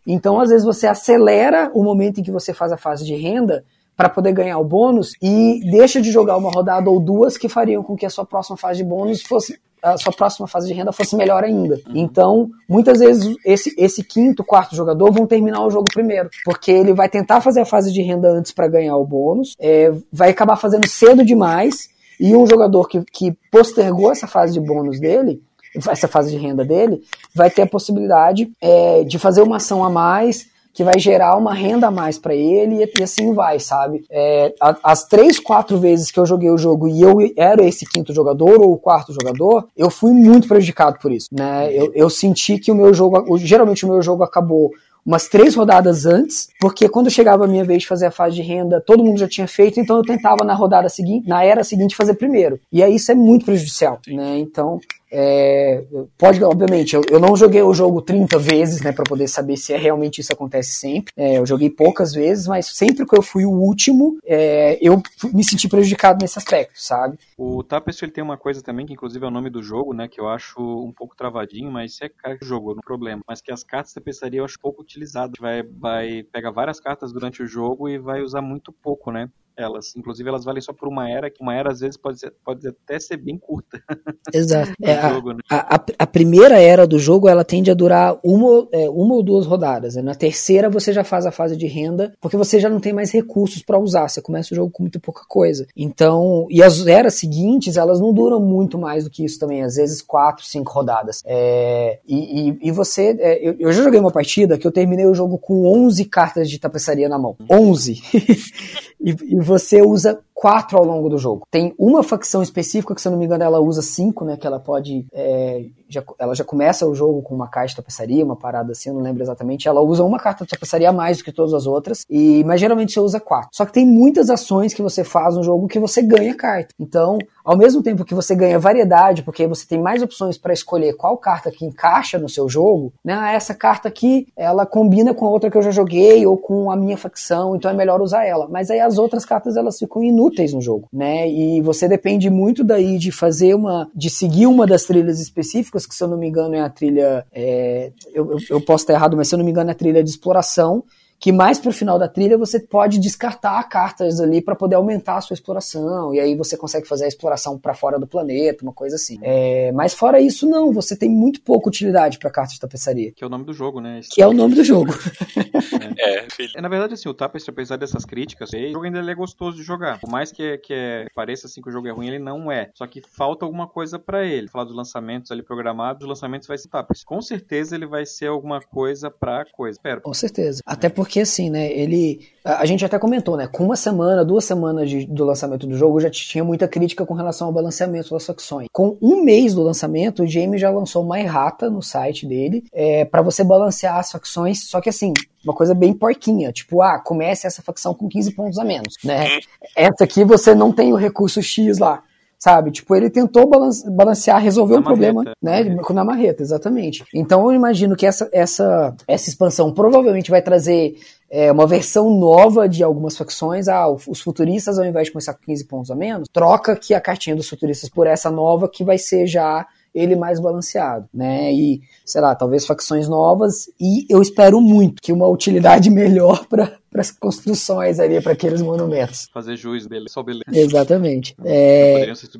Então, às vezes, você acelera o momento em que você faz a fase de renda para poder ganhar o bônus e deixa de jogar uma rodada ou duas que fariam com que a sua próxima fase de bônus fosse a sua próxima fase de renda fosse melhor ainda. Então, muitas vezes esse, esse quinto, quarto jogador vão terminar o jogo primeiro, porque ele vai tentar fazer a fase de renda antes para ganhar o bônus, é, vai acabar fazendo cedo demais e um jogador que, que postergou essa fase de bônus dele essa fase de renda dele, vai ter a possibilidade é, de fazer uma ação a mais que vai gerar uma renda a mais para ele e, assim vai, sabe? É, as três, quatro vezes que eu joguei o jogo e eu era esse quinto jogador ou o quarto jogador, eu fui muito prejudicado por isso, né? Eu, eu senti que o meu jogo, geralmente o meu jogo acabou umas três rodadas antes, porque quando chegava a minha vez de fazer a fase de renda, todo mundo já tinha feito, então eu tentava na rodada seguinte, na era seguinte fazer primeiro. E aí isso é muito prejudicial, né? Então, é, pode, obviamente, eu, eu, não joguei o jogo 30 vezes, né, para poder saber se é realmente isso acontece sempre. É, eu joguei poucas vezes, mas sempre que eu fui o último, é, eu me senti prejudicado nesse aspecto, sabe? O Tapestry ele tem uma coisa também que, inclusive, é o nome do jogo, né, que eu acho um pouco travadinho, mas é cara que jogou, não problema. Mas que as cartas da tapeçaria eu acho pouco utilizadas. Vai, vai pegar várias cartas durante o jogo e vai usar muito pouco, né? Elas. Inclusive, elas valem só por uma era, que uma era às vezes pode, ser, pode até ser bem curta. Exato. é, jogo, a, né? a, a, a, primeira era do jogo ela tende a durar uma, é, uma ou duas rodadas. Né? Na terceira você já faz a fase de renda, porque você já não tem mais recursos para usar. Você começa o jogo com muito pouca coisa. Então, e as eras seguintes, elas não duram muito mais do que isso também. Às vezes quatro, cinco rodadas. É, e, e, e, você. É, eu, eu, já joguei uma partida que eu terminei o jogo com 11 cartas de tapeçaria na mão. 11! e, e você usa quatro ao longo do jogo. Tem uma facção específica que, se eu não me engano, ela usa cinco, né? Que ela pode. É, já, ela já começa o jogo com uma caixa de tapeçaria, uma parada assim, eu não lembro exatamente. Ela usa uma carta de tapeçaria a mais do que todas as outras, e mas geralmente você usa quatro. Só que tem muitas ações que você faz no jogo que você ganha carta. Então, ao mesmo tempo que você ganha variedade, porque você tem mais opções para escolher qual carta que encaixa no seu jogo, né? Ah, essa carta aqui, ela combina com a outra que eu já joguei ou com a minha facção, então é melhor usar ela. Mas aí as outras cartas elas ficam inúteis no jogo, né? E você depende muito daí de fazer uma, de seguir uma das trilhas específicas, que se eu não me engano é a trilha, é, eu, eu posso estar errado, mas se eu não me engano é a trilha de exploração, que mais pro final da trilha você pode descartar cartas ali para poder aumentar a sua exploração, e aí você consegue fazer a exploração para fora do planeta, uma coisa assim. É, mas fora isso, não, você tem muito pouca utilidade para cartas de tapeçaria. Que é o nome do jogo, né? Que é o nome do jogo. é, é, na verdade, assim, o Tapestry, apesar dessas críticas, o jogo ainda é gostoso de jogar. Por mais que, que é, pareça assim que o jogo é ruim, ele não é. Só que falta alguma coisa para ele. Falar dos lançamentos ali programados, os lançamentos vai ser Tapestry. Com certeza ele vai ser alguma coisa pra coisa. Espero. Com certeza. Até porque porque assim, né, ele. A, gente até comentou, né? Com uma semana, duas semanas de, do lançamento do jogo, já tinha muita crítica com relação ao balanceamento das facções. Com um mês do lançamento, o James já lançou uma errata no site dele é, para você balancear as facções, só que assim, uma coisa bem porquinha, tipo, ah, comece essa facção com 15 pontos a menos, né? Essa aqui você não tem o recurso X lá sabe? Tipo, ele tentou balancear, resolver um problema, né? Com Na marreta, exatamente. Então eu imagino que essa, essa, essa expansão provavelmente vai trazer é, uma versão nova de algumas facções. Ah, os futuristas, ao invés de começar com 15 pontos a menos, troca aqui a cartinha dos futuristas por essa nova que vai ser já ele mais balanceado, né? E, sei lá, talvez facções novas e eu espero muito que uma utilidade melhor para as construções ali, para aqueles monumentos. Fazer juiz dele, só beleza. Exatamente. É... Poderiam ser.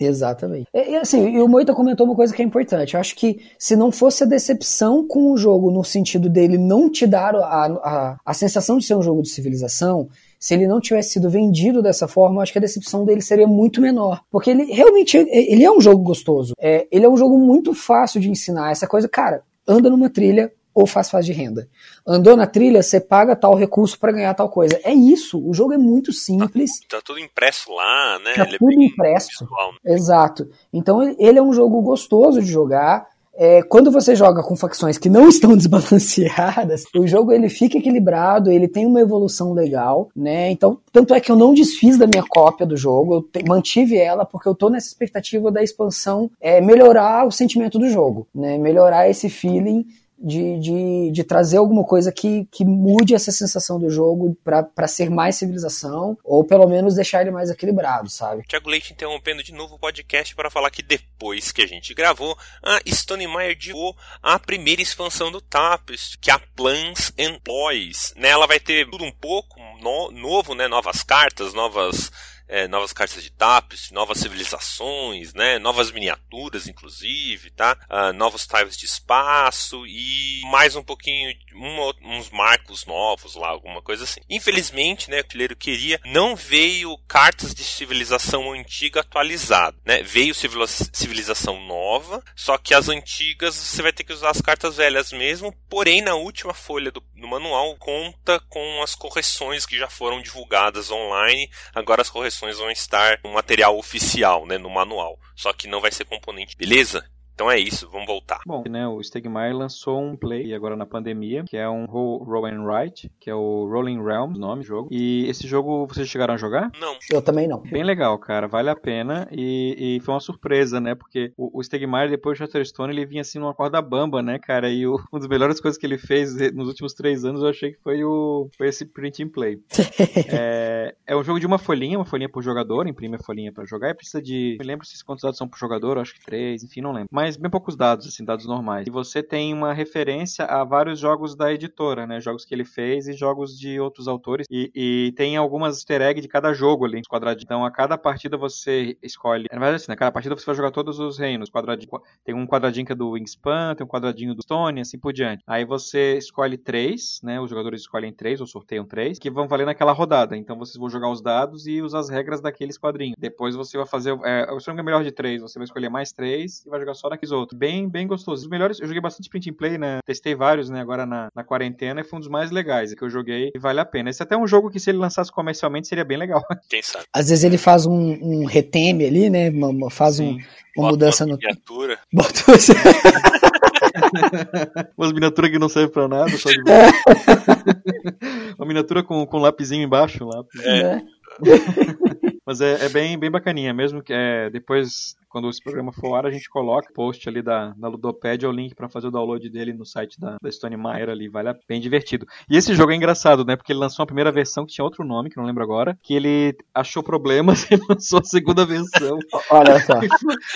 Exatamente. E, assim, e o Moita comentou uma coisa que é importante. Eu acho que se não fosse a decepção com o jogo, no sentido dele não te dar a, a, a sensação de ser um jogo de civilização, se ele não tivesse sido vendido dessa forma, eu acho que a decepção dele seria muito menor. Porque ele realmente ele é um jogo gostoso. É, ele é um jogo muito fácil de ensinar. Essa coisa, cara, anda numa trilha ou faz fase de renda. Andou na trilha, você paga tal recurso para ganhar tal coisa. É isso. O jogo é muito simples. Tá, tá tudo impresso lá, né? Tá ele é tudo é impresso. Visual, né? Exato. Então ele é um jogo gostoso de jogar. é, quando você joga com facções que não estão desbalanceadas, o jogo ele fica equilibrado, ele tem uma evolução legal, né? Então, tanto é que eu não desfiz da minha cópia do jogo, eu te, mantive ela porque eu tô nessa expectativa da expansão é, melhorar o sentimento do jogo, né? Melhorar esse feeling de, de, de, trazer alguma coisa que, que mude essa sensação do jogo para ser mais civilização, ou pelo menos deixar ele mais equilibrado, sabe? Tiago Leite interrompendo de novo o podcast para falar que depois que a gente gravou, a Stone Meyer divulgou a primeira expansão do Tapestry, que é a Plans and. Né, ela vai ter tudo um pouco no, novo, né? Novas cartas, novas é, novas cartas de tapestry, novas civilizações, né, novas miniaturas, inclusive, tá? Uh, novos tiles de espaço e mais um pouquinho, um, uns marcos novos lá, alguma coisa assim. Infelizmente, né, o artilheiro queria, não veio cartas de civilização antiga atualizada, né? Veio civilização nova, só que as antigas você vai ter que usar as cartas velhas mesmo, porém na última folha do, do manual conta com as correções que já foram divulgadas online. Agora as correções vão estar no material oficial, né, no manual. Só que não vai ser componente, beleza? Então é isso, vamos voltar. Bom, né, o Stegmaier lançou um play agora na pandemia, que é um roll and write, que é o Rolling Realms, nome do jogo. E esse jogo vocês chegaram a jogar? Não. Eu também não. Bem legal, cara, vale a pena e, e foi uma surpresa, né, porque o, o Stegmaier depois do Shatterstone ele vinha assim numa corda bamba, né, cara, e o, uma das melhores coisas que ele fez nos últimos três anos eu achei que foi o foi esse print and play. é, é um jogo de uma folhinha, uma folhinha por jogador, imprime a folhinha para jogar e precisa de, me lembro se quantos dados são por jogador, acho que três, enfim, não lembro. Mas mas bem poucos dados, assim, dados normais. E você tem uma referência a vários jogos da editora, né? Jogos que ele fez e jogos de outros autores. E, e tem algumas easter eggs de cada jogo ali, quadradinho. Então, a cada partida você escolhe. Na verdade, assim, na né? cada partida você vai jogar todos os reinos. Quadradinho. Tem um quadradinho que é do Wingspan, tem um quadradinho do Stone, assim por diante. Aí você escolhe três, né? Os jogadores escolhem três ou sorteiam três, que vão valer naquela rodada. Então vocês vão jogar os dados e usar as regras daqueles quadrinhos. Depois você vai fazer. É, o é melhor de três, você vai escolher mais três e vai jogar só outros. Bem, bem gostoso. Os melhores, eu joguei bastante print and play, né? Testei vários, né? Agora na, na quarentena e foi um dos mais legais que eu joguei e vale a pena. Esse é até um jogo que se ele lançasse comercialmente seria bem legal. Quem sabe? Às vezes ele faz um, um reteme ali, né? Faz um, uma mudança no. Miniatura. Bota Umas miniaturas que não servem pra nada, só de... Uma miniatura com, com um lapisinho embaixo. Lápis. É. Mas é, é, bem, bem bacaninha, mesmo que é, depois quando esse programa for ar, a gente coloca post ali da, da Ludopédia o link para fazer o download dele no site da, da Stone Meyer ali, vale a bem divertido. E esse jogo é engraçado, né? Porque ele lançou a primeira versão que tinha outro nome, que não lembro agora, que ele achou problemas e lançou a segunda versão. Olha só.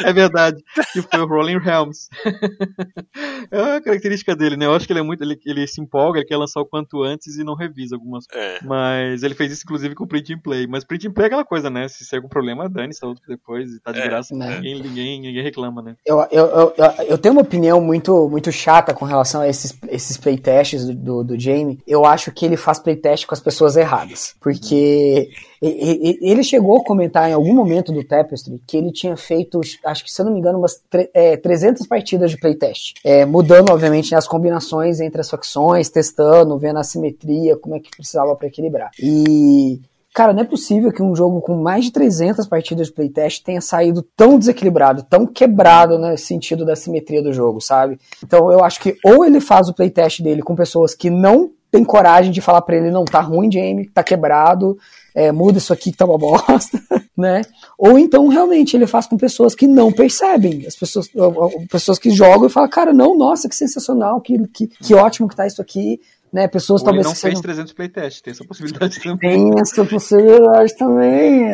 é verdade, que foi o Rolling Realms. é a característica dele, né? Eu acho que ele é muito. Ele, ele se empolga, ele quer lançar o quanto antes e não revisa algumas coisas. É. Mas ele fez isso, inclusive, com o print and play. Mas print and play é aquela coisa, né? Se tem algum problema, dane-se outro depois e tá de é. graça. Né? Ninguém, ninguém, ninguém reclama, né? Eu, eu, eu, eu, tenho uma opinião muito, muito chata com relação a esses, esses playtests do, do, do Jamie. Eu acho que ele faz playtest com as pessoas erradas. Porque ele chegou a comentar em algum momento do Tapestry que ele tinha feito, acho que se eu não me engano, umas é, 300 partidas de playtest. É, mudando, obviamente, as combinações entre as facções, testando, vendo a simetria, como é que precisava para equilibrar. E Cara, não é possível que um jogo com mais de 300 partidas de playtest tenha saído tão desequilibrado, tão quebrado no sentido da simetria do jogo, sabe? Então eu acho que ou ele faz o playtest dele com pessoas que não têm coragem de falar para ele, não, tá ruim, Jamie, tá quebrado, é, muda isso aqui que tá uma bosta, né? Ou então realmente ele faz com pessoas que não percebem, as pessoas, pessoas que jogam e falam, cara, não, nossa, que sensacional, que, que, que ótimo que tá isso aqui, né? Pessoas Ou talvez. Ele não fez 300 playtest, tem essa possibilidade também. Tem essa possibilidade também.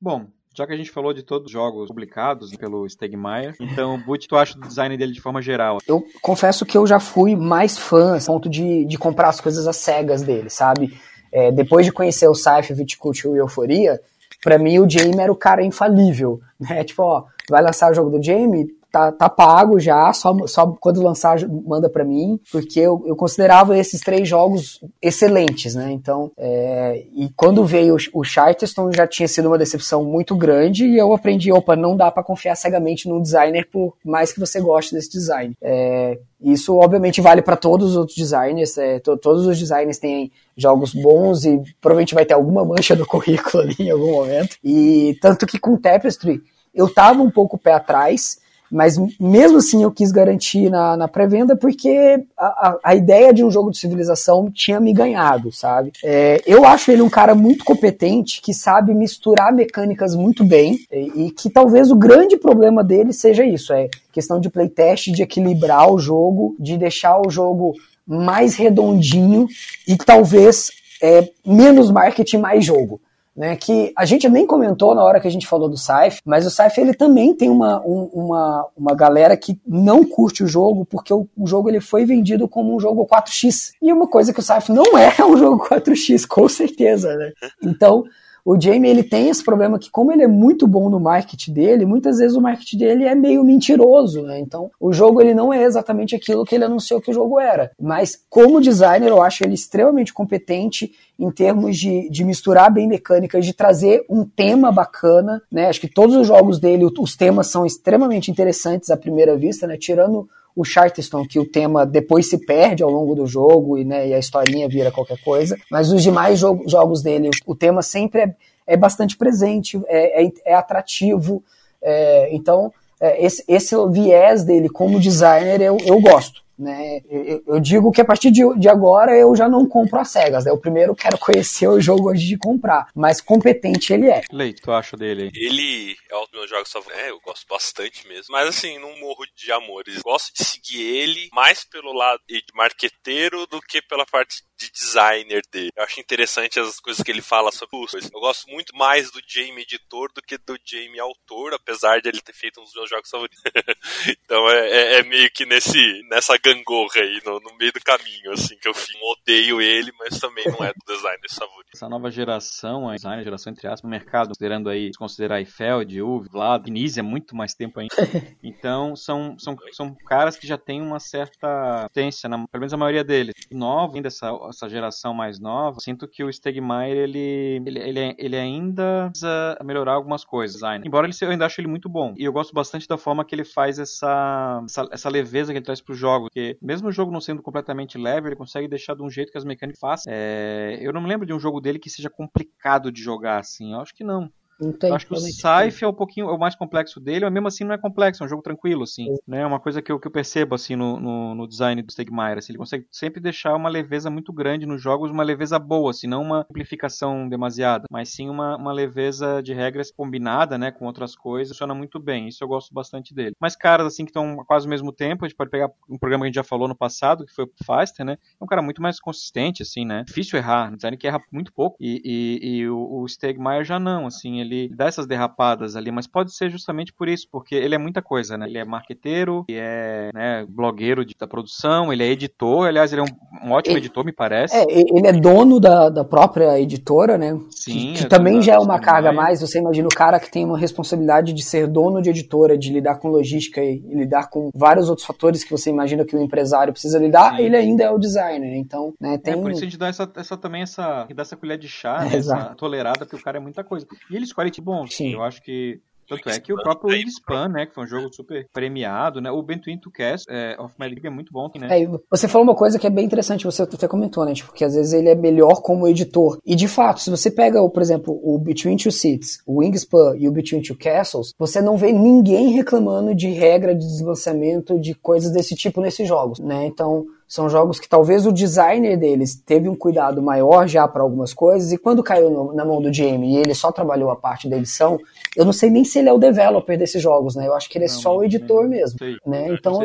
Bom, já que a gente falou de todos os jogos publicados pelo Stegmaier, então, Boot, tu acha do design dele de forma geral? Eu confesso que eu já fui mais fã, a ponto de, de comprar as coisas às cegas dele, sabe? É, depois de conhecer o Saif, Viticulture e Euforia, para mim o Jamie era o cara infalível, né? Tipo, ó, vai lançar o jogo do Jamie, tá, tá pago já, só, só quando lançar manda para mim, porque eu, eu considerava esses três jogos excelentes, né? Então, é, e quando veio o, o Charterstone já tinha sido uma decepção muito grande e eu aprendi, opa, não dá para confiar cegamente no designer por mais que você goste desse design. É, isso obviamente vale para todos os outros designers, é, to, todos os designers têm jogos bons e provavelmente vai ter alguma mancha do currículo ali em algum momento. E tanto que com Tapestry eu tava um pouco pé atrás, Mas mesmo assim eu quis garantir na, na pré-venda porque a, a, a, ideia de um jogo de civilização tinha me ganhado, sabe? É, eu acho ele um cara muito competente, que sabe misturar mecânicas muito bem e, e que talvez o grande problema dele seja isso, é questão de playtest, de equilibrar o jogo, de deixar o jogo mais redondinho e talvez é, menos marketing, mais jogo né, que a gente nem comentou na hora que a gente falou do Saif, mas o Saif ele também tem uma, um, uma, uma galera que não curte o jogo porque o, o, jogo ele foi vendido como um jogo 4x. E uma coisa que o Saif não é um jogo 4x, com certeza, né? Então, o Jamie ele tem esse problema que como ele é muito bom no marketing dele, muitas vezes o marketing dele é meio mentiroso, né? Então, o jogo ele não é exatamente aquilo que ele anunciou que o jogo era. Mas como designer, eu acho ele extremamente competente em termos de, de misturar bem mecânicas, de trazer um tema bacana, né? Acho que todos os jogos dele, os temas são extremamente interessantes à primeira vista, né? Tirando o Charterstone, que o tema depois se perde ao longo do jogo e, né, e a historinha vira qualquer coisa. Mas os demais jo jogos dele, o tema sempre é, é bastante presente, é, é, é atrativo. É, então, é, esse, esse viés dele como designer eu, eu gosto. Né? Eu, eu, digo que a partir de, de, agora eu já não compro as cegas. Né? Eu primeiro quero conhecer o jogo antes de comprar. Mas competente ele é. Leite, tu acha dele? Ele é um dos meus jogos favoritos. É, eu gosto bastante mesmo. Mas assim, não morro de amores. Gosto de seguir ele mais pelo lado de marqueteiro do que pela parte de designer dele. Eu acho interessante as coisas que ele fala sobre isso. Eu gosto muito mais do Jamie editor do que do Jamie autor, apesar de ele ter feito um dos meus jogos favoritos. então é, é, é, meio que nesse, nessa gangorra aí, no, no, meio do caminho, assim, que eu odeio ele, mas também não é do designer favorito. Essa nova geração, a designer, geração entre aspas, no mercado, considerando aí, considerar Eiffel, Uve, Vlad, Vinícius, é muito mais tempo ainda. Então, são, são, são caras que já têm uma certa potência, na, pelo menos a maioria deles. Novo ainda essa essa geração mais nova, sinto que o Stegmaier ele, ele, ele, ele ainda precisa melhorar algumas coisas. Design. Embora ele, eu ainda acho ele muito bom. E eu gosto bastante da forma que ele faz essa, essa, essa leveza que ele traz pro jogo. Porque mesmo o jogo não sendo completamente leve, ele consegue deixar de um jeito que as mecânicas fazem. É, eu não me lembro de um jogo dele que seja complicado de jogar assim. Eu acho que não. Tem, eu acho que o Saif é um pouquinho o mais complexo dele, mas mesmo assim não é complexo, é um jogo tranquilo, assim. É né? uma coisa que eu, que eu percebo assim no, no, no design do Stegmaier. Assim, ele consegue sempre deixar uma leveza muito grande nos jogos, uma leveza boa, assim, não uma simplificação demasiada, mas sim uma, uma leveza de regras combinada né, com outras coisas, funciona muito bem. Isso eu gosto bastante dele. Mas caras assim que estão quase ao mesmo tempo, a gente pode pegar um programa que a gente já falou no passado, que foi o Faster, né? É um cara muito mais consistente, assim, né? Difícil errar, um design que erra muito pouco. E, e, e o, o Stegmaier já não, assim, ele dá essas derrapadas ali, mas pode ser justamente por isso, porque ele é muita coisa, né? Ele é marqueteiro, ele é né, blogueiro de, da produção, ele é editor, aliás, ele é um, um ótimo ele, editor, me parece. É, ele é dono da, da própria editora, né? Sim. Que, que é também já é uma carga a mais. Você imagina o cara que tem uma responsabilidade de ser dono de editora, de lidar com logística e, e lidar com vários outros fatores que você imagina que o empresário precisa lidar, Sim. ele ainda é o designer. Então, né, tem. É, por isso a gente dá essa, essa também essa, dá essa colher de chá, né, essa tolerada, porque o cara é muita coisa. E ele tipo bons. Sim. Eu acho que tanto é que o próprio Wingspan, né, que foi um jogo super premiado, né, o Between Two Cast é, of Magic é muito bom, né? É, você falou uma coisa que é bem interessante, você até comentou, né, tipo, que às vezes ele é melhor como editor. E de fato, se você pega, por exemplo, o Between Two Seats, o Wingspan e o Between Two Castles, você não vê ninguém reclamando de regra de deslançamento, de coisas desse tipo nesses jogos, né? Então, são jogos que talvez o designer deles teve um cuidado maior já para algumas coisas, e quando caiu no, na mão do Jamie e ele só trabalhou a parte da edição, eu não sei nem se ele é o developer desses jogos, né? Eu acho que ele é não, só o editor mesmo. Sei, né? Então,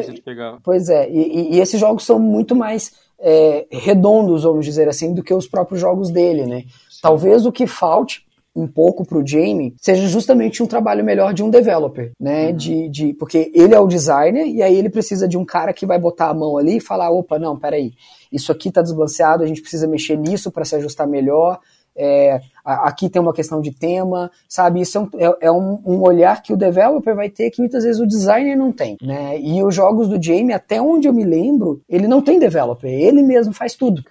pois é, e, e, esses jogos são muito mais é, redondos, vamos dizer assim, do que os próprios jogos dele, né? Talvez o que falte um pouco para o Jamie seja justamente um trabalho melhor de um developer, né? Uhum. De, de, porque ele é o designer e aí ele precisa de um cara que vai botar a mão ali e falar: opa, não, peraí, isso aqui está desbalanceado, a gente precisa mexer nisso para se ajustar melhor é, aqui tem uma questão de tema, sabe? Isso é, um, é, é um, um, olhar que o developer vai ter que muitas vezes o designer não tem, né? E os jogos do Jamie, até onde eu me lembro, ele não tem developer, ele mesmo faz tudo.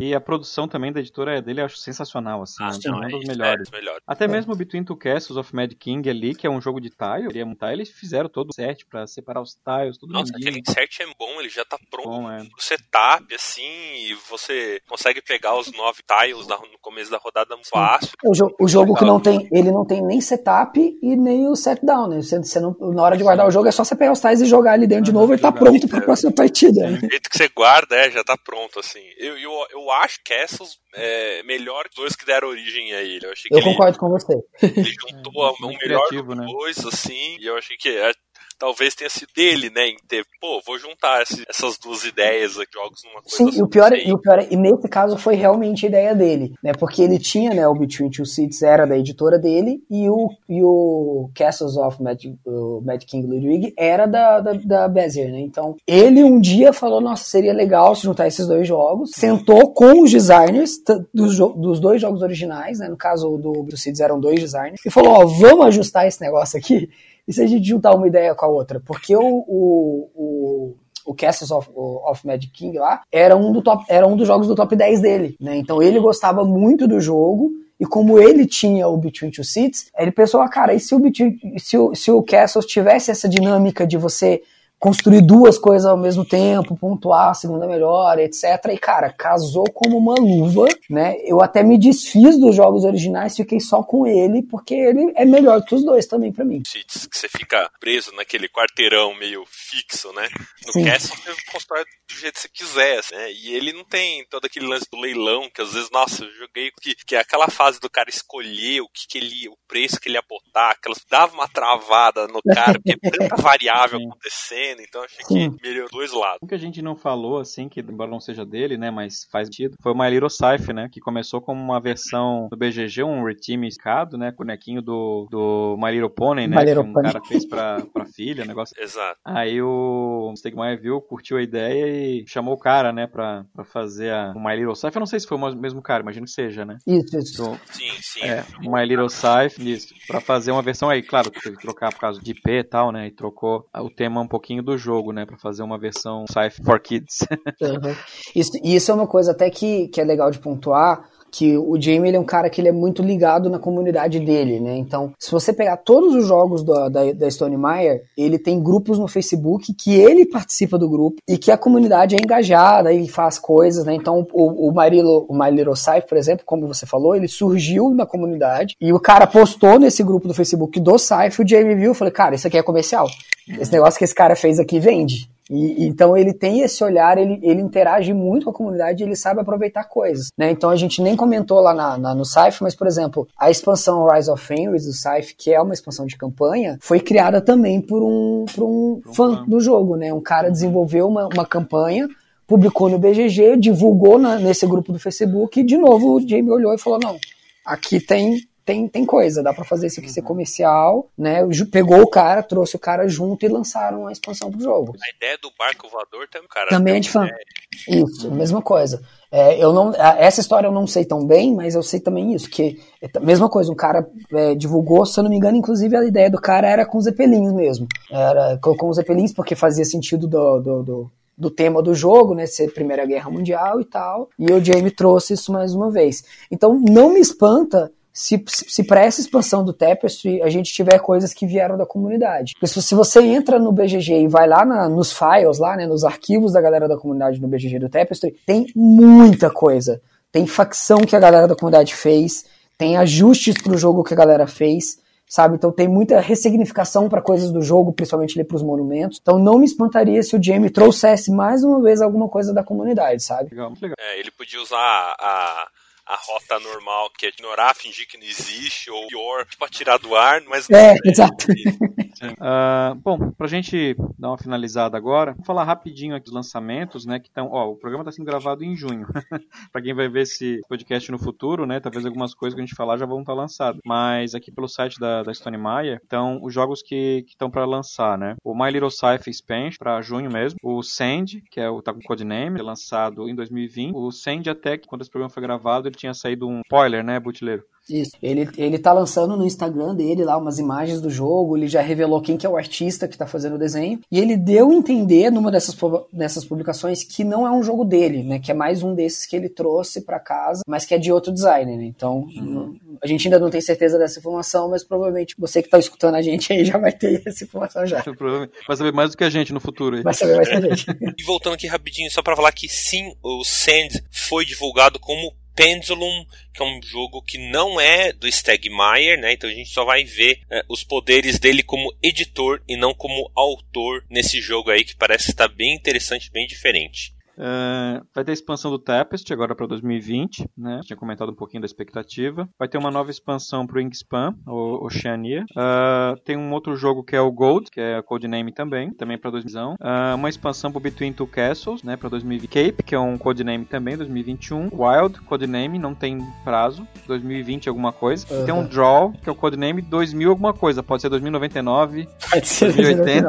É. E a produção também da editora dele eu acho sensacional, assim, ah, é um dos melhores. melhores. Até é. mesmo Between Two Castles of Mad King ali, que é um jogo de tile, queria montar, eles fizeram todo o set pra separar os tiles, tudo Nossa, aquele set é bom, ele já tá pronto bom, é. setup, assim, e você consegue pegar os nove tiles no começo da rodada fácil. O, jo o jogo que não tem, ele não tem nem setup e nem o set down, né? Você, você não, na hora de guardar o jogo é só você pegar os tais e jogar ali dentro de novo e tá pronto para a próxima partida. Né? O jeito que você guarda, é, já tá pronto, assim. Eu, eu, eu acho que essas é melhor que dois que deram origem a ele. Eu, achei eu concordo ele, com você. Ele juntou é, um melhor dos né? dois, assim, e eu achei que é, talvez tenha sido dele, né, em ter, pô, vou juntar esse, essas duas ideias aqui, jogos numa coisa Sim, e o pior, é, e o pior é, e nesse caso foi realmente a ideia dele, né, porque ele tinha, né, o Between Two Seats era da editora dele e o, e o Castles of Magic, o Magic King Ludwig era da, da, da Bezier, né, então ele um dia falou, nossa, seria legal se juntar esses dois jogos, sentou com os designers dos, dos dois jogos originais, né, no caso do, do Seeds eram dois designers, e falou, ó, vamos ajustar esse negócio aqui, e se a gente juntar uma ideia com a outra? Porque o, o, o, o Castles of, of Magic King lá era um, do top, era um dos jogos do top 10 dele, né? Então ele gostava muito do jogo, e como ele tinha o Between Two Seats, ele pensou, ah, cara, e se o, Between, se o, se o Castles tivesse essa dinâmica de você construir duas coisas ao mesmo tempo, pontuar a segunda melhor, etc. E, cara, casou como uma luva, né? Eu até me desfiz dos jogos originais, fiquei só com ele, porque ele é melhor que os dois também para mim. Que você fica preso naquele quarteirão meio fixo, né? No Sim. Castle você constrói do jeito que você quiser, né? E ele não tem todo aquele lance do leilão, que às vezes, nossa, eu joguei que, que é aquela fase do cara escolher o que, que ele, o preço que ele ia botar, aquelas dava uma travada no cara, porque é tanta variável acontecendo então achei Sim. que melhorou dois lados. O que a gente não falou, assim, que embora não seja dele, né, mas faz sentido, foi o My Little Scythe, né, que começou como uma versão do BGG, um retime escado, né, bonequinho do, do My Little Pony, né, Little que um Pony. cara fez pra, pra filha, negócio. Exato. Aí o Stegmaier viu, curtiu a ideia e chamou o cara, né, pra, pra fazer a, o My Little Scythe. Eu não sei se foi o mesmo cara, imagino que seja, né? Isso, isso. Do, sim, sim. É, o My Little Scythe, isso, pra fazer uma versão aí, claro, teve que trocar por causa de IP e tal, né, e trocou o tema um pouquinho do jogo, né, para fazer uma versão sci for kids. uhum. isso, isso é uma coisa até que, que é legal de pontuar, que o Jamie ele é um cara que ele é muito ligado na comunidade dele, né? Então, se você pegar todos os jogos da, da, da Stone Meyer, ele tem grupos no Facebook que ele participa do grupo e que a comunidade é engajada e faz coisas, né? Então, o, o, Marilo, o My Little Scythe, por exemplo, como você falou, ele surgiu na comunidade e o cara postou nesse grupo do Facebook do Scythe, o Jamie viu e falou, cara, isso aqui é comercial. Esse negócio que esse cara fez aqui vende. E, então ele tem esse olhar, ele, ele interage muito com a comunidade ele sabe aproveitar coisas. Né? Então a gente nem comentou lá na, na, no Scythe, mas por exemplo, a expansão Rise of Fenris do Scythe, que é uma expansão de campanha, foi criada também por um, por um fã do jogo. Né? Um cara desenvolveu uma, uma campanha publicou no BGG, divulgou na, nesse grupo do Facebook e de novo o Jamie olhou e falou: não, aqui tem tem, tem coisa, dá para fazer isso aqui uhum. ser comercial, né? Pegou o cara, trouxe o cara junto e lançaram a expansão pro jogo. A ideia do barco voador também, cara. Também é de fã. É... Isso, mesma coisa. É, eu não, essa história eu não sei tão bem, mas eu sei também isso, que é mesma coisa, um cara é, divulgou, se eu não me engano, inclusive a ideia do cara era com zeppelins mesmo. Era, colocou os zeppelins porque fazia sentido do, do, do do tema do jogo, né, ser Primeira Guerra Mundial e tal, e o Jamie trouxe isso mais uma vez. Então não me espanta se, se para essa expansão do Tapestry a gente tiver coisas que vieram da comunidade. Porque se você entra no BGG e vai lá na, nos files, lá, né, nos arquivos da galera da comunidade no BGG do Tapestry, tem muita coisa. Tem facção que a galera da comunidade fez, tem ajustes pro jogo que a galera fez, sabe? Então tem muita ressignificação para coisas do jogo, principalmente ali para os monumentos. Então não me espantaria se o Jamie trouxesse mais uma vez alguma coisa da comunidade, sabe? Legal, legal. É, ele podia usar a a rota normal, que é ignorar, fingir que não existe, ou pior, tipo, tirar do ar, mas. É, é exato. Uh, bom, pra gente dar uma finalizada agora, vou falar rapidinho aqui dos lançamentos, né? Que estão. Ó, o programa está sendo gravado em junho. pra quem vai ver esse podcast no futuro, né? Talvez algumas coisas que a gente falar já vão estar lançadas. Mas aqui pelo site da, da Stone Maia, então os jogos que estão para lançar, né? O My Little Scythe Expansion, pra junho mesmo. O Sand, que é o tá com codename, é lançado em 2020. O Sand até que quando esse programa foi gravado, ele tinha saído um spoiler, né, Butileiro? Isso. Ele, ele tá lançando no Instagram dele lá umas imagens do jogo, ele já revelou quem que é o artista que tá fazendo o desenho, e ele deu a entender numa dessas, dessas publicações que não é um jogo dele, né, que é mais um desses que ele trouxe para casa, mas que é de outro designer, né? Então, uhum. a gente ainda não tem certeza dessa informação, mas provavelmente você que tá escutando a gente aí já vai ter essa informação já. Vai saber mais do que a gente no futuro aí. Vai saber mais que a gente. e voltando aqui rapidinho, só para falar que sim, o Sand foi divulgado como Pendulum, que é um jogo que não é do Stegmaier, né? Então a gente só vai ver é, os poderes dele como editor e não como autor nesse jogo aí que parece estar bem interessante, bem diferente. Uh, vai ter a expansão do Tapest agora para 2020, né? Tinha comentado um pouquinho da expectativa. Vai ter uma nova expansão para o Inkspan, o Oceania. Uh, tem um outro jogo que é o Gold, que é a codename também, também para 2020. Uh, uma expansão para Between Two Castles, né? Para 2020. Cape, que é um codename também, 2021. Wild, codename, não tem prazo, 2020 alguma coisa. Uhum. Tem um Draw, que é o codename 2000 alguma coisa, pode ser 2099, pode ser 2080.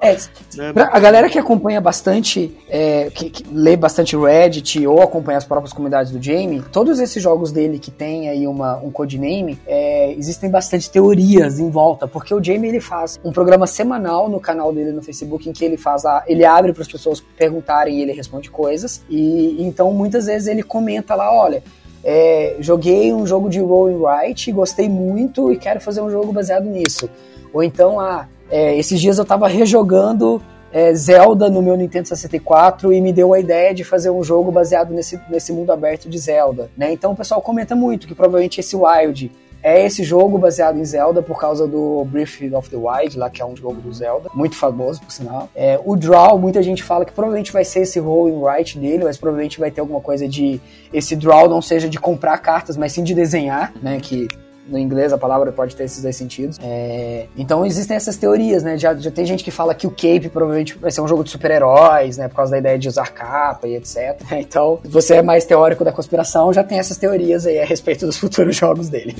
é, a galera que acompanha bastante é, que, que, lê bastante Reddit ou acompanha as próprias comunidades do Jamie, todos esses jogos dele que tem aí uma, um codename, é, existem bastante teorias em volta, porque o Jamie ele faz um programa semanal no canal dele no Facebook em que ele faz a, ele abre para as pessoas perguntarem e ele responde coisas, e então muitas vezes ele comenta lá, olha, é, joguei um jogo de roll and write, gostei muito e quero fazer um jogo baseado nisso. Ou então, ah, é, esses dias eu tava rejogando é, Zelda no meu Nintendo 64 e me deu a ideia de fazer um jogo baseado nesse, nesse mundo aberto de Zelda. Né? Então o pessoal comenta muito que provavelmente esse Wild é esse jogo baseado em Zelda por causa do Breath of the Wild, lá que é um jogo do Zelda, muito famoso por sinal. É, o Draw, muita gente fala que provavelmente vai ser esse roll and write dele, mas provavelmente vai ter alguma coisa de esse Draw não seja de comprar cartas, mas sim de desenhar, né? Que no inglês a palavra pode ter esses dois sentidos. É, então existem essas teorias, né? Já, já tem gente que fala que o Cape provavelmente vai ser um jogo de super-heróis, né? Por causa da ideia de usar capa e etc. Então, você é mais teórico da conspiração, já tem essas teorias aí a respeito dos futuros jogos dele.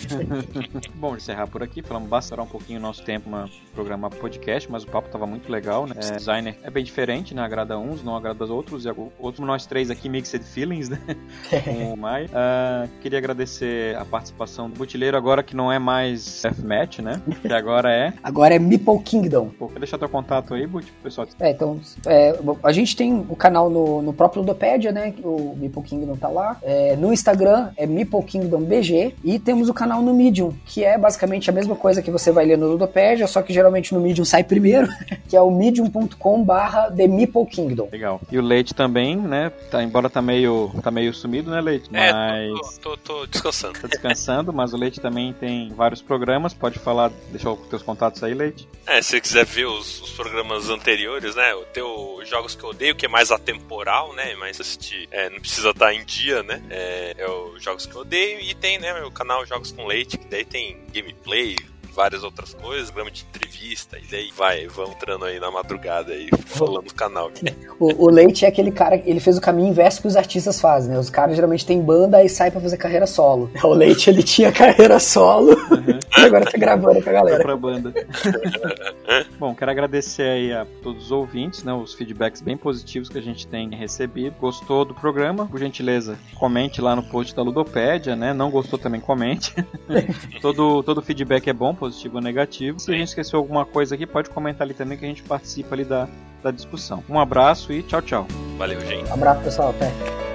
Bom, encerrar por aqui, falamos bastante um pouquinho o nosso tempo para programar podcast, mas o papo tava muito legal, né? É, designer é bem diferente, né? Agrada uns, não agrada os outros, e outros nós três aqui, Mixed Feelings, né? Com o Mai. Uh, queria agradecer a participação do Butileiro agora agora que não é mais Deathmatch, né? Que agora é. Agora é Meeple Kingdom. Pô, quer deixar teu contato aí, Butch, pessoal? É, então, é, a gente tem o canal no, no próprio Ludopédia, né? O Meeple Kingdom tá lá. É, no Instagram é Meeple Kingdom BG. E temos o canal no Medium, que é basicamente a mesma coisa que você vai ler no Ludopédia, só que geralmente no Medium sai primeiro, que é o medium.com barra The Meeple Kingdom. Legal. E o Leite também, né? Tá, embora tá meio, tá meio sumido, né, Leite? É, mas... tô, tô, tô descansando. Tá descansando, mas o Leite também também tem vários programas. Pode falar, deixar os teus contatos aí, Leite. É, se você quiser ver os, os, programas anteriores, né? O teu Jogos que eu odeio, que é mais atemporal, né? Mas assistir, é, não precisa estar em dia, né? É, é o Jogos que eu odeio. E tem, né, o canal Jogos com Leite, que daí tem gameplay, várias outras coisas, programa de entrevista, e daí vai, vão entrando aí na madrugada aí, falando no canal. O, o, Leite é aquele cara, ele fez o caminho inverso que os artistas fazem, né? Os caras geralmente têm banda e saem pra fazer carreira solo. O Leite, ele tinha carreira solo uhum. e agora tá gravando com a galera. Pra banda. Bom, quero agradecer aí a todos os ouvintes, né? Os feedbacks bem positivos que a gente tem recebido. Gostou do programa? Por gentileza, comente lá no post da Ludopédia, né? Não gostou também, comente. todo, todo feedback é bom positivo ou negativo. Se a gente esqueceu alguma coisa aqui, pode comentar ali também que a gente participa ali da, da discussão. Um abraço e tchau, tchau. Valeu, gente. Um abraço, pessoal. Até.